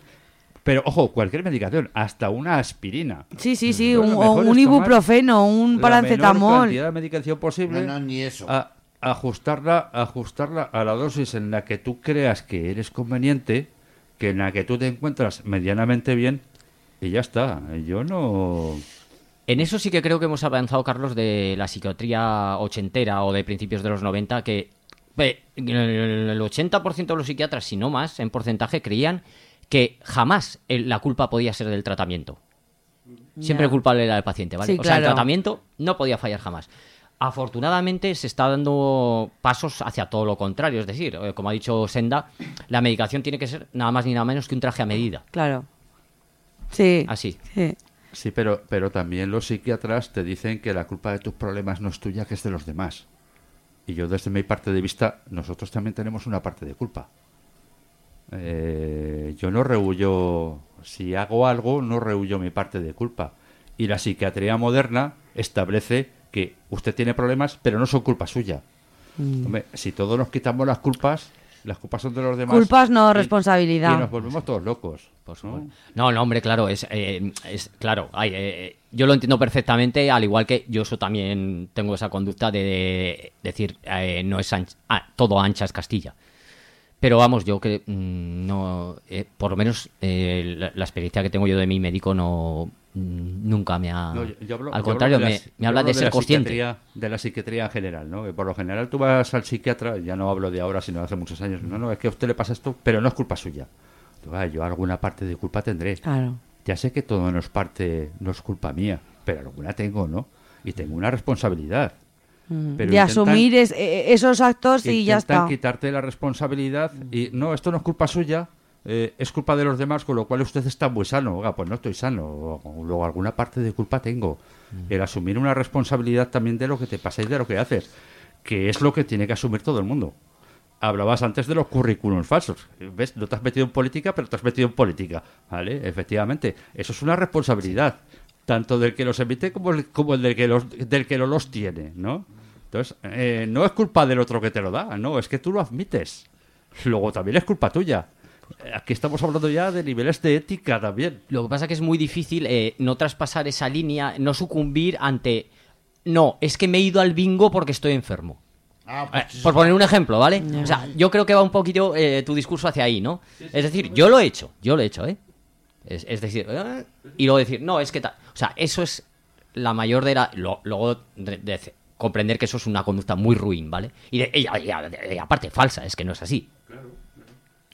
pero ojo, cualquier medicación, hasta una aspirina. Sí, sí, sí, un, ibuprofeno, un La menor paracetamol. cantidad de medicación posible. No, no, ni eso. a- ajustarla, ajustarla a la dosis en la que tú creas que eres conveniente, que en la que tú te encuentras medianamente bien y ya está. Yo no. En eso sí que creo que hemos avanzado, Carlos, de la psiquiatría ochentera o de principios de los 90, que el 80% de los psiquiatras, si no más, en porcentaje, creían que jamás el- la culpa podía ser del tratamiento. Siempre el culpable era el paciente, ¿vale? Sí, o sea, el tratamiento no podía fallar jamás. Afortunadamente se está dando pasos hacia todo lo contrario, es decir, eh, como ha dicho Senda, la medicación tiene que ser nada más ni nada menos que un traje a medida. Claro. Sí. Así. sí. Sí, pero, pero también los psiquiatras te dicen que la culpa de tus problemas no es tuya, que es de los demás. Y yo desde mi parte de vista, nosotros también tenemos una parte de culpa. Eh, yo no rehuyo, si hago algo, no rehuyo mi parte de culpa. Y la psiquiatría moderna establece que usted tiene problemas, pero no son culpa suya. Mm. Hombre, si todos nos quitamos las culpas, las culpas son de los demás. Culpas no, y- responsabilidad. Y nos volvemos todos locos. Por ¿no? No, no, hombre, claro, es, eh, es claro. hay, eh, yo lo entiendo perfectamente, al igual que yo eso también tengo esa conducta de, de decir eh, no es anch- ah, todo ancha es Castilla. Pero vamos, yo que mm, no, eh, por lo menos eh, la, la experiencia que tengo yo de mi médico no mm, nunca me ha. No, yo- yo hablo- al yo contrario, hablo de me, la- me yo habla de ser consciente. psiquiatría- de la psiquiatría en general, ¿no? Que por lo general tú vas al psiquiatra, ya no hablo de ahora, sino de hace muchos años. No, no, es que a usted le pasa esto, pero no es culpa suya. Tú, "Ah, yo alguna parte de culpa tendré. Claro. Ya sé que todo no es parte, no es culpa mía, pero alguna tengo, ¿no? Y tengo una responsabilidad. Pero de asumir es- eh, esos actos y ya está. quitarte la responsabilidad y no, esto no es culpa suya, eh, es culpa de los demás, con lo cual usted está muy sano. Oiga, pues no estoy sano, luego alguna parte de culpa tengo. El asumir una responsabilidad también de lo que te pasa y de lo que haces, que es lo que tiene que asumir todo el mundo. Hablabas antes de los currículums falsos. ¿Ves? No te has metido en política, pero te has metido en política. ¿Vale? Efectivamente. Eso es una responsabilidad. Tanto del que los emite como el, como el del, que los, del que no los tiene, ¿no? Entonces, eh, no es culpa del otro que te lo da, no, es que tú lo admites. Luego también es culpa tuya. Aquí estamos hablando ya de niveles de ética también. Lo que pasa es que es muy difícil eh, no traspasar esa línea, no sucumbir ante. No, es que me he ido al bingo porque estoy enfermo. Ah, Eh, pues por poner un ejemplo, ¿vale? O sea, yo creo que va un poquito eh, tu discurso hacia ahí, ¿no? Es decir, yo lo he hecho, yo lo he hecho, ¿eh? Es, es decir, eh, y luego decir, no, es que tal. O sea, eso es la mayor de la. lo- luego de, de comprender que eso es una conducta muy ruin, ¿vale? Y, de- y- y- y aparte, falsa, es que no es así.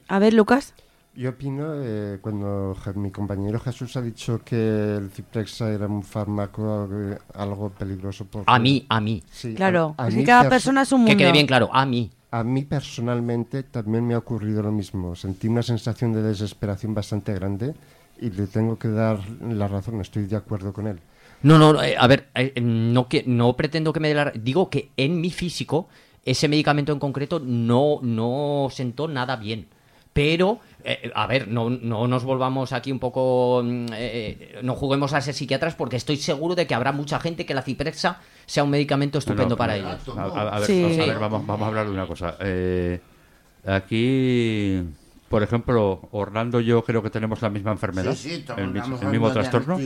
A ver, Lucas. Yo opino, eh, cuando mi compañero Jesús ha dicho que el Ciprexa era un fármaco eh, algo peligroso. Porque, A mí, a mí. Sí, Claro, a- a es mí que cada perso- persona es un mundo. Que quede bien claro, a mí. A mí personalmente también me ha ocurrido lo mismo. Sentí una sensación de desesperación bastante grande y le tengo que dar la razón, estoy de acuerdo con él. No, no, eh, a ver, eh, no, que, no pretendo que me dé la... Digo que en mi físico ese medicamento en concreto no, no sentó nada bien. Pero, eh, a ver, no, no nos volvamos aquí un poco... mm, eh, no juguemos a ser psiquiatras porque estoy seguro de que habrá mucha gente que la ciprexa sea un medicamento estupendo No, no, para ellos. A, a- a ver, Sí. a ver, vamos, vamos a hablar de una cosa. Eh, aquí, por ejemplo, Orlando y yo creo que tenemos la misma enfermedad, Sí, sí, el, mismo trastorno,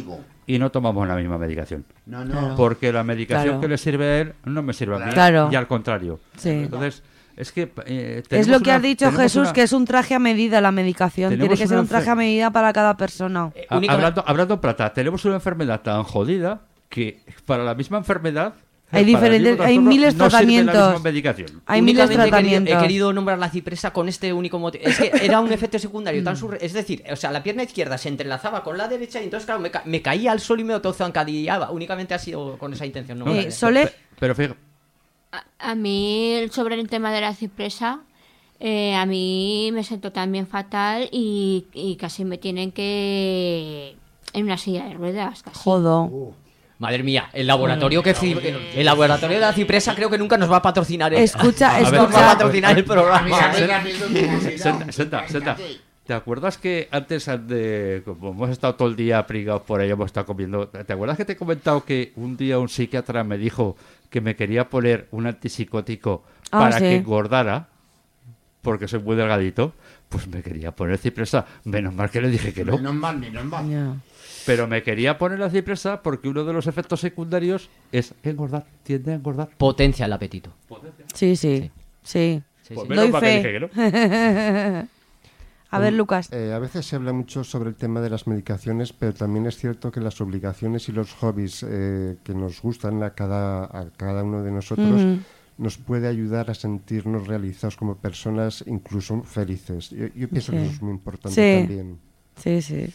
y no tomamos la misma medicación. No, no. Porque la medicación Claro. que le sirve a él no me sirve a mí. Claro. Y al contrario. Sí. Entonces, es que... eh, Es lo que una- has dicho Jesús, una- que es un traje a medida la medicación. Tiene que ser un traje enfer- a medida para cada persona. Eh, hablando, hablando plata, tenemos una enfermedad tan jodida que para la misma enfermedad... Hay diferentes- hay miles de no sirve la misma tratamientos. medicación. Hay miles de tratamientos. He querido nombrar la cipresa con este único motivo. Es que era un efecto secundario tan surre... Es decir, o sea, la pierna izquierda se entrelazaba con la derecha y entonces, claro, me, ca- me caía al suelo y me autozancadillaba. Únicamente ha sido con esa intención. No, Eh, Sole, Pero fíjate, A, a mí, sobre el tema de la cipresa, eh, a mí me siento también fatal y, y casi me tienen que... en una silla de ruedas, casi. jodo. Madre mía, el laboratorio que fi- el laboratorio de la cipresa creo que nunca nos va a patrocinar. el- Escucha, A ver, nos va a escucha. patrocinar el programa. Senta- Senta, senta. ¿Te acuerdas que antes de, como hemos estado todo el día prigados por ahí, hemos estado comiendo, ¿te acuerdas que te he comentado que un día un psiquiatra me dijo que me quería poner un antipsicótico Ah, para sí. que engordara? Porque soy muy delgadito. Pues me quería poner cipresa. Menos mal que le dije que no. Menos mal, menos mal. Ya. Pero me quería poner la cipresa porque uno de los efectos secundarios es engordar. Tiende a engordar. Potencia el apetito. Sí, sí, sí. Sí, Pues sí. menos Doy mal que dije que no. A ver, Lucas. Eh, a veces se habla mucho sobre el tema de las medicaciones, pero también es cierto que las obligaciones y los hobbies eh, que nos gustan a cada, a cada uno de nosotros nos puede ayudar a sentirnos realizados como personas, incluso felices. Yo, yo pienso que eso es muy importante Sí. también. Sí, sí.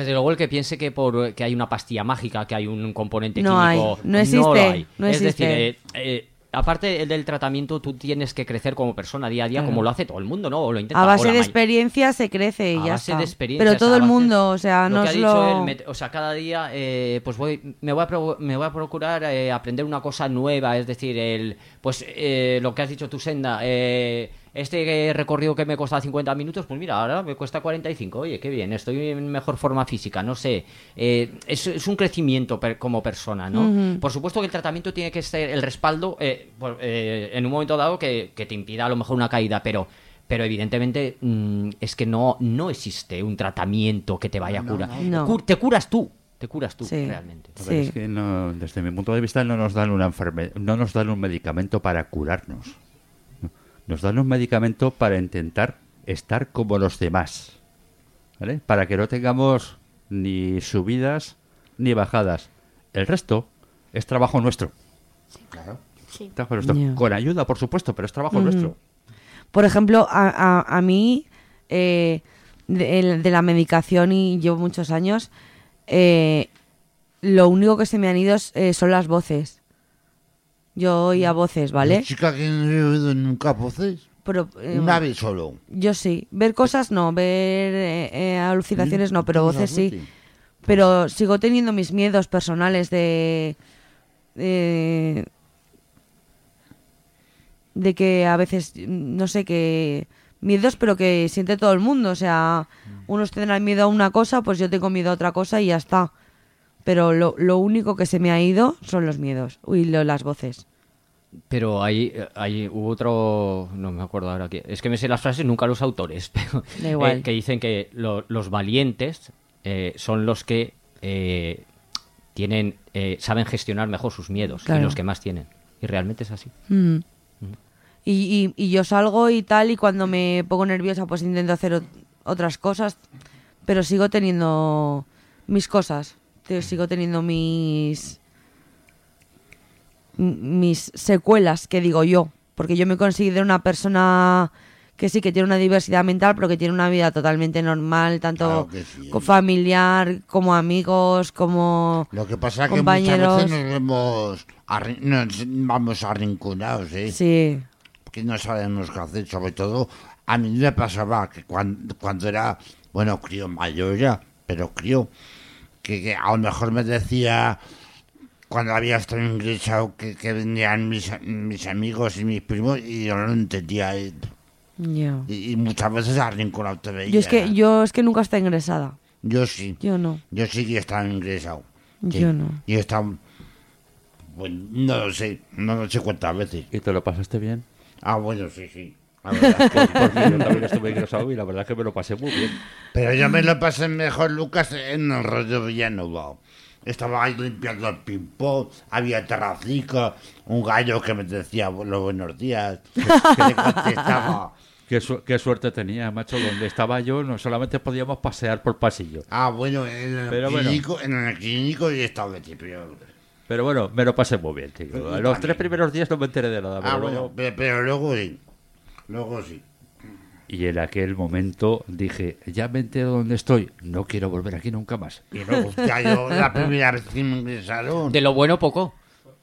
Desde luego el que piense que por que hay una pastilla mágica, que hay un componente No químico, hay, no existe, lo hay. no es existe. decir, eh, eh, aparte del tratamiento, tú tienes que crecer como persona día a día, Claro. como lo hace todo el mundo, ¿no? O lo intenta. A base de experiencia se crece y a ya base está. de experiencias, Pero todo el mundo, o sea, lo no que ha dicho lo... él, o sea, cada día, eh, pues voy, me voy a, me voy a procurar eh, aprender una cosa nueva, es decir, el, pues eh, lo que has dicho tú, Senda, eh, este recorrido que me costaba 50 minutos, pues mira, ahora me cuesta 45. Oye, qué bien, estoy en mejor forma física, no sé. Eh, es, es un crecimiento per- como persona, ¿no? Por supuesto que el tratamiento tiene que ser el respaldo eh, por- eh, en un momento dado que, que te impida a lo mejor una caída, pero... Pero evidentemente mm, es que no, no existe un tratamiento que te vaya a curar. no. Te curas tú, te curas tú Sí. realmente. Sí. es que no- desde mi punto de vista no nos dan una enferme- no nos dan un medicamento para curarnos. Nos dan un medicamento para intentar estar como los demás. ¿Vale? Para que no tengamos ni subidas ni bajadas. El resto es trabajo nuestro. Sí. Trabajo nuestro. Ya. Con ayuda, por supuesto, pero es trabajo nuestro. Por ejemplo, a, a- a mí, eh, de, la medicación, y llevo muchos años, eh, lo único que se me han ido es, eh, son las voces. Yo oía voces, ¿vale? Chica que no he oído nunca voces. Pero, eh, Una vez solo. Yo sí. Ver cosas no, ver eh, eh, alucinaciones no, pero ¿Tienes voces sí. Pero sigo teniendo mis miedos personales de... de de que a veces, no sé, que miedos, pero que siente todo el mundo. O sea, unos tendrán miedo a una cosa, pues yo tengo miedo a otra cosa y ya está. Pero lo, lo único que se me ha ido son los miedos. Uy, lo- las voces. Pero hay, hay hubo otro, no me acuerdo ahora qué, es que me sé las frases, nunca los autores, pero Da igual. eh, que dicen que lo- los valientes eh, son los que eh, tienen, eh, saben gestionar mejor sus miedos Claro. y los que más tienen. Y realmente es así. Mm. Y, y- y yo salgo y tal, y cuando me pongo nerviosa, pues intento hacer ot- otras cosas, pero sigo teniendo mis cosas, te- sigo teniendo mis secuelas, que digo yo, porque yo me considero una persona que sí que tiene una diversidad mental, pero que tiene una vida totalmente normal, tanto Claro que sí. co- familiar como amigos, como Lo que pasa es que compañeros. muchas veces nos vemos nos vamos arrinconados, ¿eh? Sí, que no sabemos qué hacer, sobre todo a mí me pasaba que cuando, cuando era, bueno, crío mayor ya, pero crío, que, que a lo mejor me decía, cuando había estado ingresado, que, que venían mis, mis amigos y mis primos y yo no lo entendía. Y, y- y muchas veces arrinconado te veía. Yo es que yo es que nunca está ingresada. Yo sí, Yo no. yo sí que estaba ingresado. Sí. Yo no. Y he estado, bueno, no lo sé, no lo sé cuántas veces. ¿Y te lo pasaste bien? Ah, bueno, sí, sí. La verdad es que- Porque yo también estuve ingresado y la verdad es que me lo pasé muy bien. Pero yo me lo pasé mejor, Lucas, en el rollo Villanova. Estaba ahí limpiando el ping-pong, había terracica, un gallo que me decía los buenos días, que le contestaba. Qué, su- qué suerte tenía, macho. Donde estaba yo, no solamente podíamos pasear por pasillo. Ah, bueno, en el, Pero bueno. clínico, en el clínico y estaba de pero, Pero bueno, me lo pasé muy bien, tío. Los tres primeros días no me enteré de nada. Pero Ah, luego- bueno, pero, pero luego sí. Luego sí. Y en aquel momento dije, ya me entero dónde estoy. No quiero volver aquí nunca más. Y luego, ya yo, la primera vez que me ingresaron, De lo bueno poco.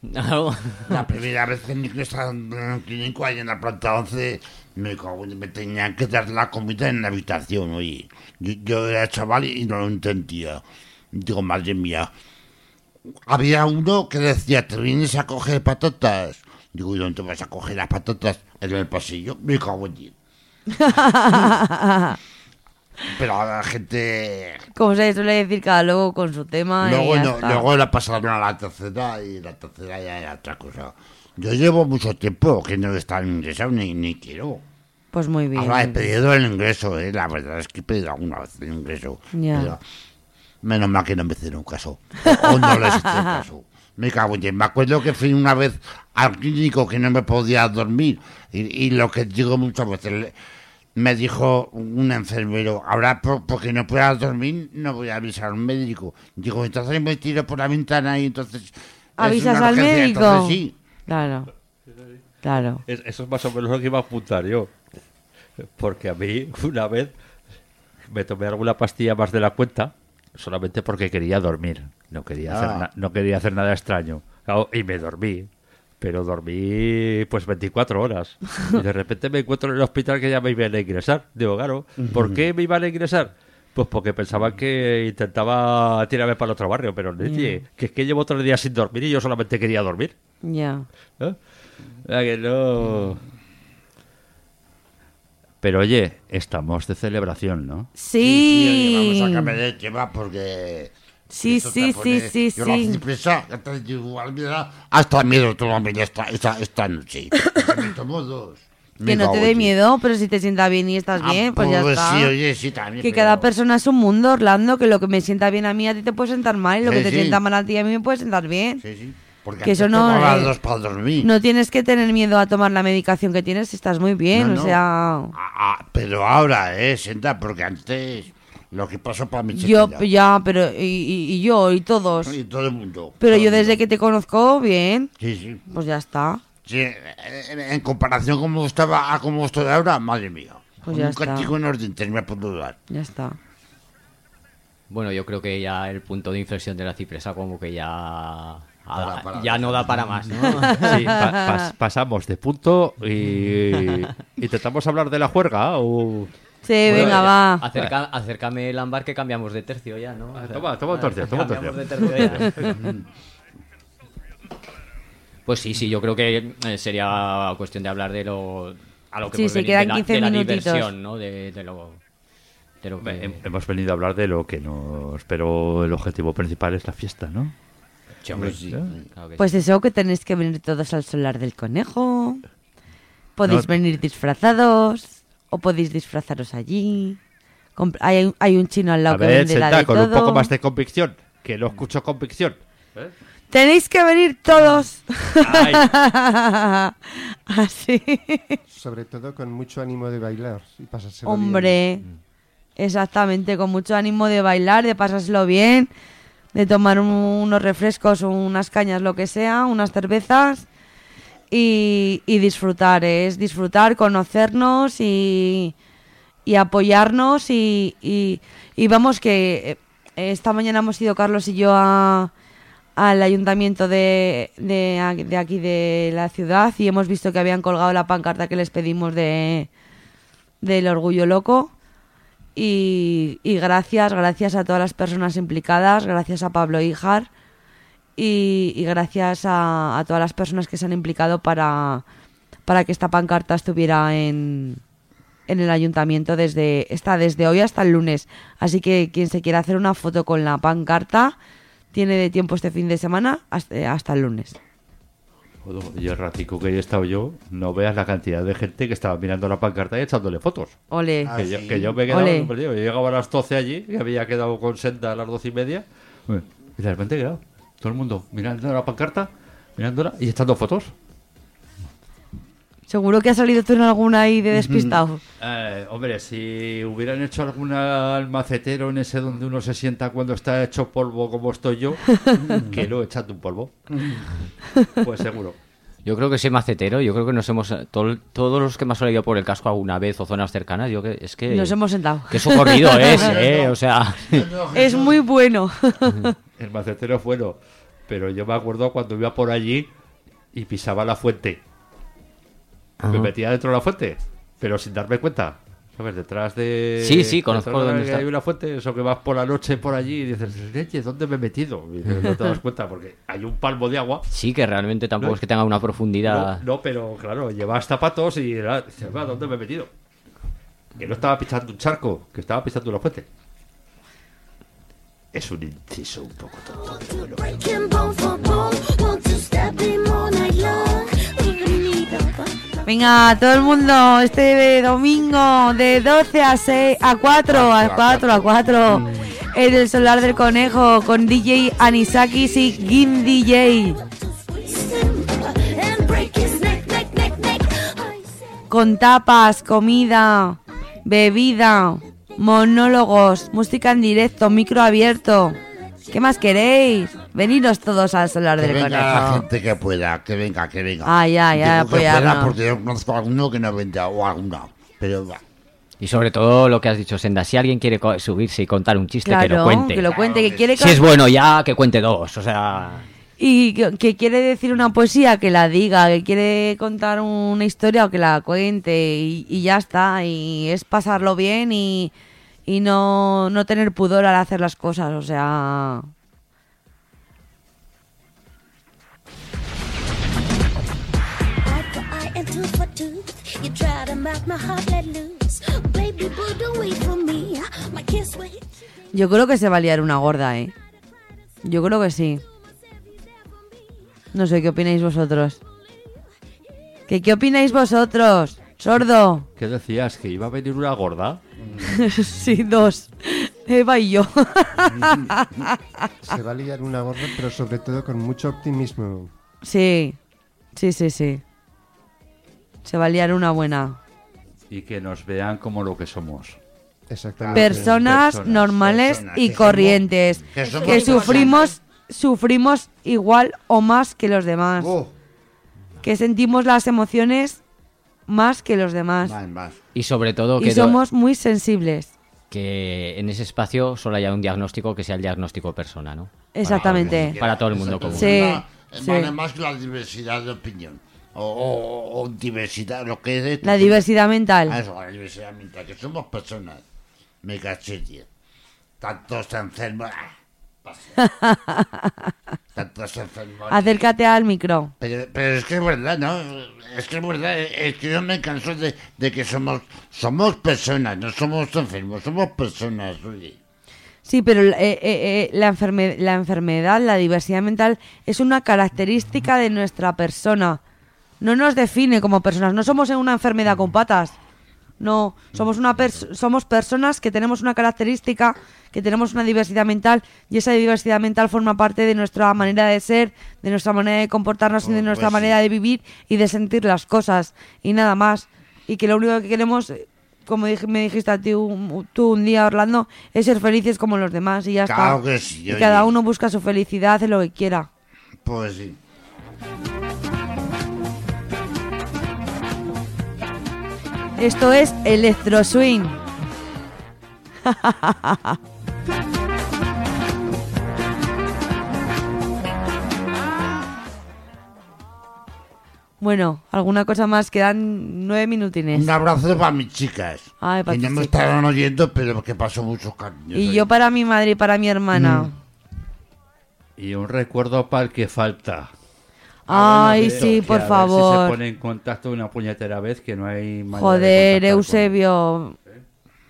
la primera vez que me ingresaron en el clínico, ahí en la planta 11, me, me tenían que dar la comida en la habitación, oye. Yo, yo era chaval y no lo entendía. Digo, madre mía. Había uno que decía, ¿te vienes a coger patatas? Digo, ¿y dónde vas a coger las patatas? En el pasillo. Me cago en ti. Pero la gente... Como se suele decir cada loco con su tema. y Luego, ya no- está. luego la pasaron a la tercera y la tercera ya era otra cosa. Yo llevo mucho tiempo que no está ingresado ni, ni quiero. Pues muy bien. Ahora he pedido el ingreso, ¿eh? la verdad es que he pedido alguna vez el ingreso. Ya. Pero menos mal que no me hicieron caso. O, o no les hice caso. Me cago en. Me acuerdo que fui una vez al clínico que no me podía dormir. Y, y lo que digo muchas veces, le- me dijo un enfermero, ahora por- porque no puedas dormir no voy a avisar al médico. Digo, entonces me tiro por la ventana y entonces... es ¿Avisas una al urgencia". médico? Entonces, sí. Claro. Claro. Es- eso es más o menos lo que iba a apuntar yo. Porque a mí, una vez, me tomé alguna pastilla más de la cuenta, solamente porque quería dormir. No quería, hacer, Ah. na- no quería hacer nada extraño. Claro, y me dormí. Pero dormí pues 24 horas. Y de repente me encuentro en el hospital que ya me iban a ingresar. Digo, claro, ¿por qué me iban a ingresar? Pues porque pensaban que intentaba tirarme para el otro barrio, pero oye, que es que llevo tres días sin dormir y yo solamente quería dormir. Ya. ¿Eh? O sea que no. Pero oye, estamos de celebración, ¿no? Sí. oye, vamos a cambiar de tema porque... Sí, esto sí, pone- sí, sí, yo sí. da hasta miedo tomarme esta, esta, esta noche. Me tomo dos. Que no te dé miedo, pero si te sientas bien y estás Ah, bien, pues ya está. Sí, oye, sí, también. Que pero- cada persona es un mundo, Orlando, que lo que me sienta bien a mí a ti te puede sentar mal y lo Sí, que te sí. sienta mal a ti a mí me puede sentar bien. Sí, sí. Porque Que eso no, eh. No tienes que tener miedo a tomar la medicación que tienes si estás muy bien, No, o no. sea... Ah, ah, pero ahora, eh, senta, porque antes lo que pasó para mí se Yo, ya, pero... Y, y- y yo, y todos. Y todo el mundo. Pero yo desde mundo. que te conozco, bien, Sí, sí. pues ya está. Sí, en, en comparación como estaba a como estoy ahora, madre mía. Pues ya un está. castigo en orden, termina por dudar. Ya está. Bueno, yo creo que ya el punto de inflexión de la cipresa como que ya... Para, para. ya no da para más, ¿no? Sí, pa- pas- pasamos de punto y intentamos hablar de la juerga o... Bueno, venga, ya, va. acerca- acércame el ámbar que cambiamos de tercio ya, ¿no? Ah, toma, toma tercio, toma tercio. de tercio ya. Pues sí, sí, yo creo que eh, sería cuestión de hablar de lo a lo que Sí, hemos se venido, quedan de la, 15 de la diversión, ¿no? De, de lo de lo que- Hem- Hemos venido a hablar de lo que nos... Pero el objetivo principal es la fiesta, ¿no? Sí, hombre, Pues sí. claro que Pues sí. eso, que tenéis que venir todos al solar del conejo. Podéis No. venir disfrazados o podéis disfrazaros allí. Comp- Hay, un- hay un chino al lado A que ver, vende la senta, de con todo. un poco más de convicción, que no escucho convicción. Tenéis que venir todos. Así. Sobre todo con mucho ánimo de bailar y pasárselo bien. Hombre, exactamente, con mucho ánimo de bailar, de pasárselo bien, de tomar un- unos refrescos o unas cañas, lo que sea, unas cervezas y, y disfrutar, es disfrutar, conocernos y, y apoyarnos y, y- vamos que eh, esta mañana hemos ido Carlos y yo a- al ayuntamiento de, de, de aquí de la ciudad y hemos visto que habían colgado la pancarta que les pedimos de del orgullo loco y, y gracias, gracias a todas las personas implicadas, gracias a Pablo Ijar y, y gracias a, a todas las personas que se han implicado para, para que esta pancarta estuviera en, en el ayuntamiento desde está desde hoy hasta el lunes. Así que quien se quiera hacer una foto con la pancarta tiene de tiempo este fin de semana hasta, hasta el lunes. Y el ratico que he estado yo, no veas la cantidad de gente que estaba mirando la pancarta y echándole fotos. Ole. Ah, que, yo, que yo me he quedado Ole. perdido. Yo llegaba a las 12 allí, y había quedado con Senda a las 12 y media. Y de repente he quedado todo el mundo mirando la pancarta, mirándola y echando fotos. Seguro que ha salido tú en alguna ahí de despistado. Eh, hombre, si hubieran hecho algún almacetero en ese donde uno se sienta cuando está hecho polvo como estoy yo, que no echando un polvo, pues seguro. Yo creo que soy macetero, yo creo que nos hemos tol- todos los que me han salido por el casco alguna vez o zonas cercanas, yo que es que Nos hemos sentado. que socorrido es, eh, o sea, Es muy bueno. El macetero es bueno, pero yo me acuerdo cuando iba por allí y pisaba la fuente. Me metía dentro de la fuente, pero sin darme cuenta. ¿Sabes? Detrás de. Sí, sí, conozco de dónde está. Hay una fuente, eso que vas por la noche por allí y dices, leche, ¿dónde me he metido? Y dices, no te das cuenta porque hay un palmo de agua. sí que realmente tampoco No, es que tenga una profundidad. no, pero claro, llevas zapatos y dices, "Va, ¿dónde me he metido? Que no estaba pisando un charco, que estaba pisando una fuente. Es un inciso un poco tonto, pero bueno. Venga, todo el mundo, este domingo de 12 a 6, a 4, a 4, a 4, en el solar del conejo con DJ Anisakis y Gin DJ. Con tapas, comida, bebida, monólogos, música en directo, micro abierto. ¿Qué más queréis? Veniros todos al solar Que del venga la conejo. gente que pueda, que venga, que venga. Ah, ya, ya, Digo que pueda porque yo conozco a alguno que no venda o alguna. Pero va. Y sobre todo lo que has dicho, Senda, si alguien quiere co- subirse y contar un chiste, que lo Claro, cuente. que lo cuente, que Claro, quiere Si es bueno ya, que cuente dos, o sea... Y que, que quiere decir una poesía, que la diga, que quiere contar una historia o que la cuente y, y ya está. Y es pasarlo bien y, y no, no tener pudor al hacer las cosas, o sea... Yo creo que se va a liar una gorda, ¿eh? Yo creo que sí. No sé, ¿qué opináis vosotros? ¿Qué, ¿Qué opináis vosotros? Sordo. ¿Qué decías? ¿Que iba a venir una gorda? sí, dos. Eva y yo. Se va a liar una gorra, pero sobre todo con mucho optimismo. sí, sí, sí, sí. Se va a liar una buena. Y que nos vean como lo que somos. Exactamente. Personas, Personas, normales personas, y que somos- corrientes. que somos Que personas. sufrimos, sufrimos igual o más que los demás. Oh, Que sentimos las emociones más que los demás. más, más. Y sobre todo Y que, somos muy sensibles. que en ese espacio solo haya un diagnóstico que sea el diagnóstico persona, ¿no? Exactamente. Para todo el mundo común. Sí, sí. Vale más que la diversidad de opinión. O, o- o diversidad, lo que es. La diversidad Ah, mental. eso, la diversidad mental, que somos personas. Me caché, tío. Tantos enfermos. ah. Tantos enfermos. Acércate al micro. Pero, pero es que es verdad, ¿no? Es que es verdad, es que yo me canso de, de que somos somos personas, no somos enfermos, somos personas, oye. Sí, pero eh, eh, eh, la, enferme- la enfermedad, la diversidad mental, es una característica de nuestra persona. No nos define como personas. No somos una enfermedad con patas. No, somos, una pers- somos personas que tenemos una característica, que tenemos una diversidad mental y esa diversidad mental forma parte de nuestra manera de ser, de nuestra manera de comportarnos y de Oh, nuestra pues sí. manera de vivir y de sentir las cosas y nada más. Y que lo único que queremos, como me dijiste a ti un- tú un día, Orlando, es ser felices como los demás y ya Claro está. que sí, y oye. cada uno busca su felicidad, hace lo que quiera. Pues sí. Esto es Electro Swing. Bueno, alguna cosa más, quedan nueve minutines. Un abrazo para mis chicas. Ay, para que no tus me estaban oyendo, pero que pasó muchos cariños. Y yo para mi madre y para mi hermana. Mm. Y un recuerdo para el que falta. Ay, Esto, sí, por favor. si se pone en contacto una puñetera vez que no hay manera de Joder, contactar con- Eusebio.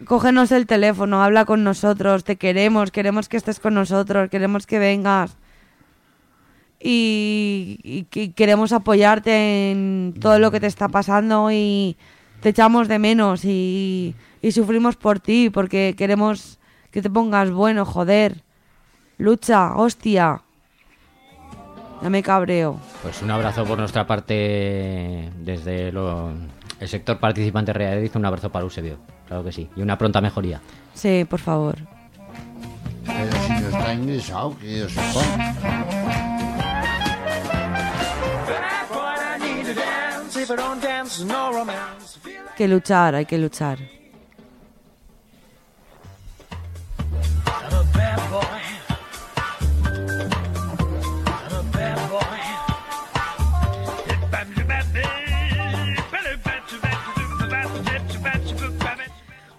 Cógenos el teléfono, habla con nosotros, te queremos, queremos que estés con nosotros, queremos que vengas. Y, y que queremos apoyarte en todo lo que te está pasando y te echamos de menos y, y sufrimos por ti porque queremos que te pongas bueno, joder. Lucha, hostia. Ya me cabreo. Pues un abrazo por nuestra parte desde lo- el sector participante Readiz, un abrazo para Eusebio, claro que sí, y una pronta mejoría. Sí, por favor. Pero si no está ingresado, que yo sepa. que luchar, hay que luchar.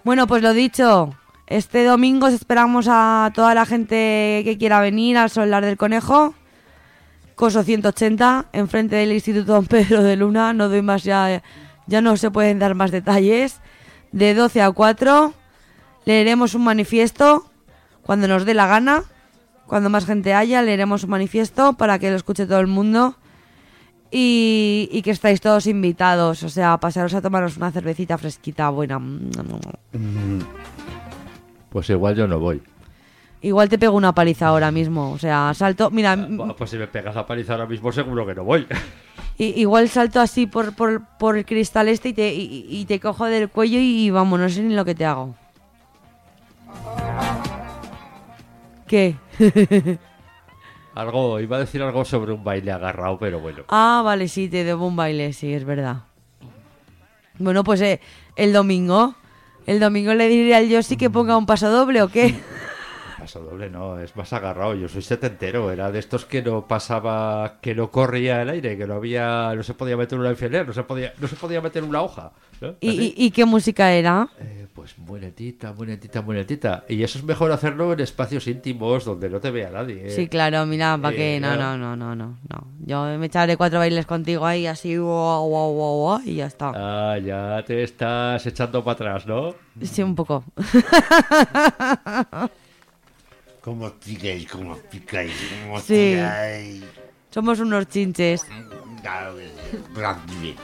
Bueno, pues lo dicho, este domingo os esperamos a toda la gente que quiera venir al Solar del Conejo, Coso 180, enfrente del Instituto Don Pedro de Luna, no doy más ya, ya no se pueden dar más detalles, de 12 a 4, leeremos un manifiesto cuando nos dé la gana, cuando más gente haya, leeremos un manifiesto para que lo escuche todo el mundo y, y que estáis todos invitados, o sea, pasaros a tomaros una cervecita fresquita buena. Pues igual yo no voy. Igual te pego una paliza ahora mismo, o sea, salto, mira, Bueno, pues si me pegas a paliza ahora mismo seguro que no voy. igual salto así por, por, por el cristal este y te, y, y te cojo del cuello y, vamos, no sé ni lo que te hago. ¿Qué? Algo, iba a decir algo sobre un baile agarrado, pero bueno. ah, vale, sí, te debo un baile, sí, es verdad. Bueno, pues eh, el domingo, el domingo le diré al Yossi que ponga un paso doble o qué. Paso doble no, es más agarrado. Yo soy setentero, era de estos que no pasaba, que no corría el aire, que no había, no se podía meter un alfiler, no se podía, no se podía meter una hoja. ¿no? ¿Y, qué música era? Eh, pues muy lentita, muy. Y eso es mejor hacerlo en espacios íntimos donde no te vea nadie. ¿eh? Sí, claro, mira, ¿para Eh, qué? No, no. no, no, no, no. Yo me echaré cuatro bailes contigo ahí, así, guau, guau, guau, guau, y ya está. Ah, ya te estás echando para atrás, ¿no? Sí, un poco. ¿Cómo picáis? ¿Cómo picáis? ¿Cómo Sí. picáis? Somos unos chinches. Claro que sí.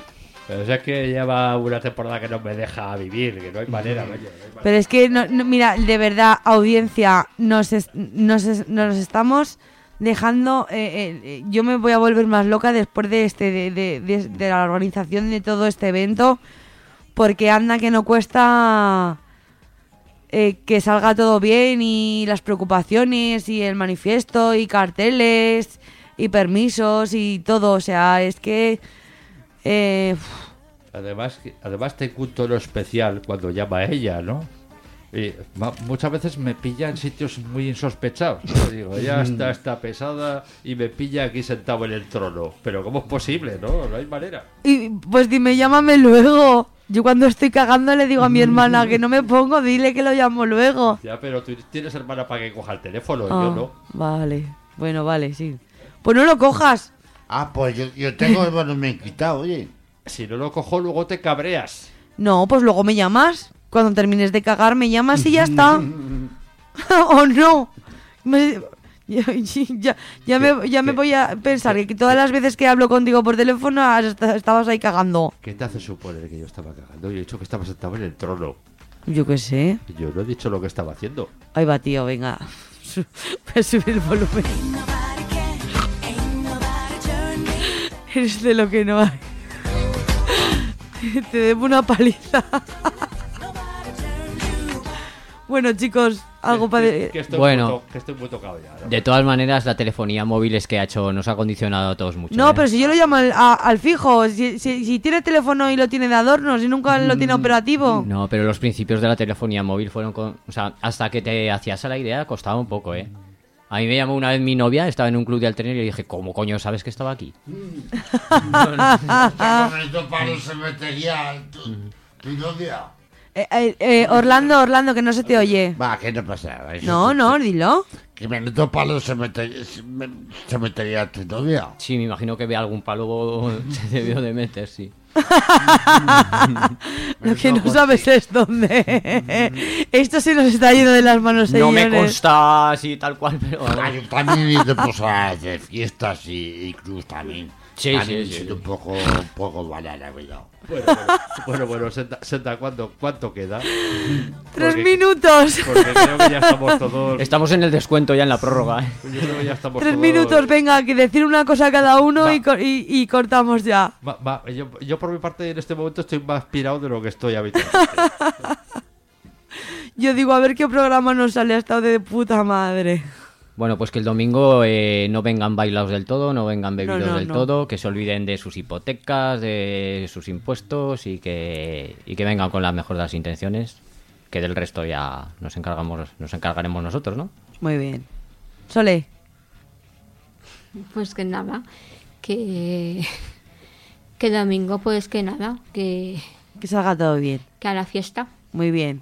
Pero es que lleva una temporada que no me deja vivir, que no hay manera, vaya, no hay manera. Pero es que, no, no, mira, de verdad, audiencia, nos, es- nos, es- nos estamos dejando... eh, eh, eh, yo me voy a volver más loca después de, este, de, de- de- de la organización de todo este evento, porque anda que no cuesta eh, que salga todo bien y las preocupaciones y el manifiesto y carteles y permisos y todo. O sea, es que... eh, Además, además tengo un tono especial cuando llama a ella, ¿no? Y muchas veces me pilla en sitios muy insospechados. Yo digo, ya está, está pesada y me pilla aquí sentado en el trono. Pero ¿cómo es posible, no? No hay manera. Y pues dime, llámame luego. Yo cuando estoy cagando le digo a mi hermana que no me pongo, dile que lo llamo luego. Ya, pero tú tienes hermana para que coja el teléfono, Ah, yo no. Vale, bueno, vale, sí. Pues no lo cojas. Ah, pues yo, yo tengo el volumen quitado, oye. Si no lo cojo, luego te cabreas. No, pues luego me llamas. Cuando termines de cagar me llamas y ya está. ¿O no? Me- ya, ya- ya me, ya me voy a pensar que todas las veces que hablo contigo por teléfono has estabas ahí cagando. ¿Qué te hace suponer que yo estaba cagando? Yo he dicho que estaba sentado en el trono. Yo qué sé. Yo no he dicho lo que estaba haciendo. Ahí va, tío, venga. Voy a subir el volumen. Eres de lo que no hay. Te debo una paliza. Bueno, chicos, algo para... Que, que estoy Bueno. muy to- que estoy muy tocado ya. ¿no? De todas maneras, la telefonía móvil es que ha hecho, nos ha condicionado a todos mucho. No, ¿eh? pero si yo lo llamo al, a- al fijo, si, si- si tiene teléfono y lo tiene de adornos y nunca lo tiene operativo. No, pero los principios de la telefonía móvil fueron con... O sea, hasta que te hacías a la idea costaba un poco, ¿eh? A mí me llamó una vez mi novia, estaba en un club de alterner y le dije, ¿cómo coño sabes que estaba aquí? Con se metería tu, tu novia. Eh, eh, eh, Orlando, Orlando, que no se te oye. Va, que no pasa nada. eso No, no, dilo. Que menudo palo se metería, se, me- se metería tu novia. Sí, me imagino que ve algún palo se debió de meter, sí. Lo que no sabes es dónde. Esto se nos está yendo de las manos, No me consta así tal cual, pero... Ah, yo también he ido pues, a de fiestas y, y cruz también. Sí, También sí, sido un poco, un poco banana, cuidado. Bueno, bueno, bueno, bueno, Senta, Senta, ¿cuánto, ¿cuánto queda? Tres Porque- minutos. Porque creo que ya estamos todos. Estamos en el descuento ya en la prórroga, ¿eh? Yo creo que ya estamos Tres todos- minutos, venga, que decir una cosa cada uno y, co- y- y cortamos ya. Va- va, yo, yo por mi parte en este momento estoy más pirado de lo que estoy habitualmente. Yo digo, a ver qué programa nos sale hasta de puta madre. Bueno, pues que el domingo eh, no vengan bailados del todo, no vengan bebidos no, del no. todo, que se olviden de sus hipotecas, de sus impuestos y que, y que vengan con las intenciones, que del resto ya nos encargamos, nos encargaremos nosotros, ¿no? Muy bien. Sole, Pues que nada, que, que domingo pues que nada, que, que salga todo bien. que a la fiesta. Muy bien.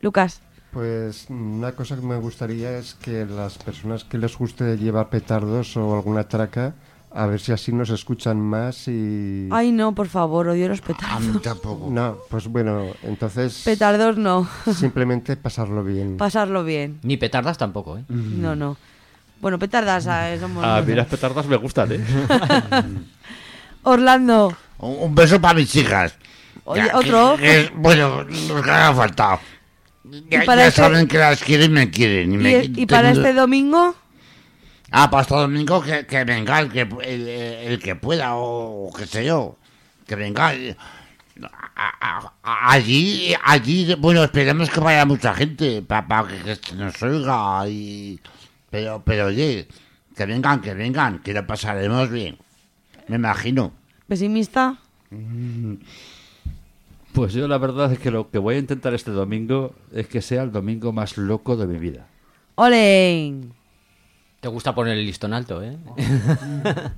Lucas, Pues una cosa que me gustaría es que las personas que les guste llevar petardos o alguna traca, a ver si así nos escuchan más y... ay no, por favor, odio los A mí petardos. tampoco. No, pues bueno, entonces Petardos no, simplemente pasarlo bien. pasarlo bien. Ni petardas tampoco, ¿eh? No, no. Bueno, petardas, ah, somos... A mí las petardas me gustan, ¿eh? Orlando, Un, un beso para mis hijas. Oye, Ya, otro. que- que es- bueno, los que haga faltado. Ya, ¿Y para ya este- saben que las quieren y me quieren. Y, ¿y, me- y para tengo- este domingo? Ah, para este domingo que, que venga el que, el, el que pueda o, qué sé yo. Que venga. eh, a- a- a- Allí, allí, bueno, esperemos que vaya mucha gente para que, que se nos oiga. Y, pero, pero oye, que vengan, que vengan, que lo pasaremos bien. Me imagino. ¿Pesimista? Pues yo la verdad es que lo que voy a intentar este domingo es que sea el domingo más loco de mi vida. ¡Ole! Te gusta poner el listón alto, ¿eh?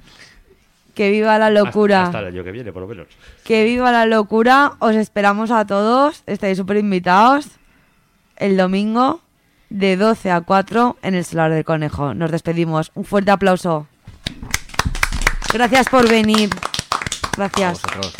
Que viva la locura. Hasta, hasta el año que viene, por lo menos. Que viva la locura. Os esperamos a todos. Estáis súper invitados. El domingo de 12 a 4 en el Solar del Conejo. Nos despedimos. Un fuerte aplauso. Gracias por venir. A Gracias. vosotros.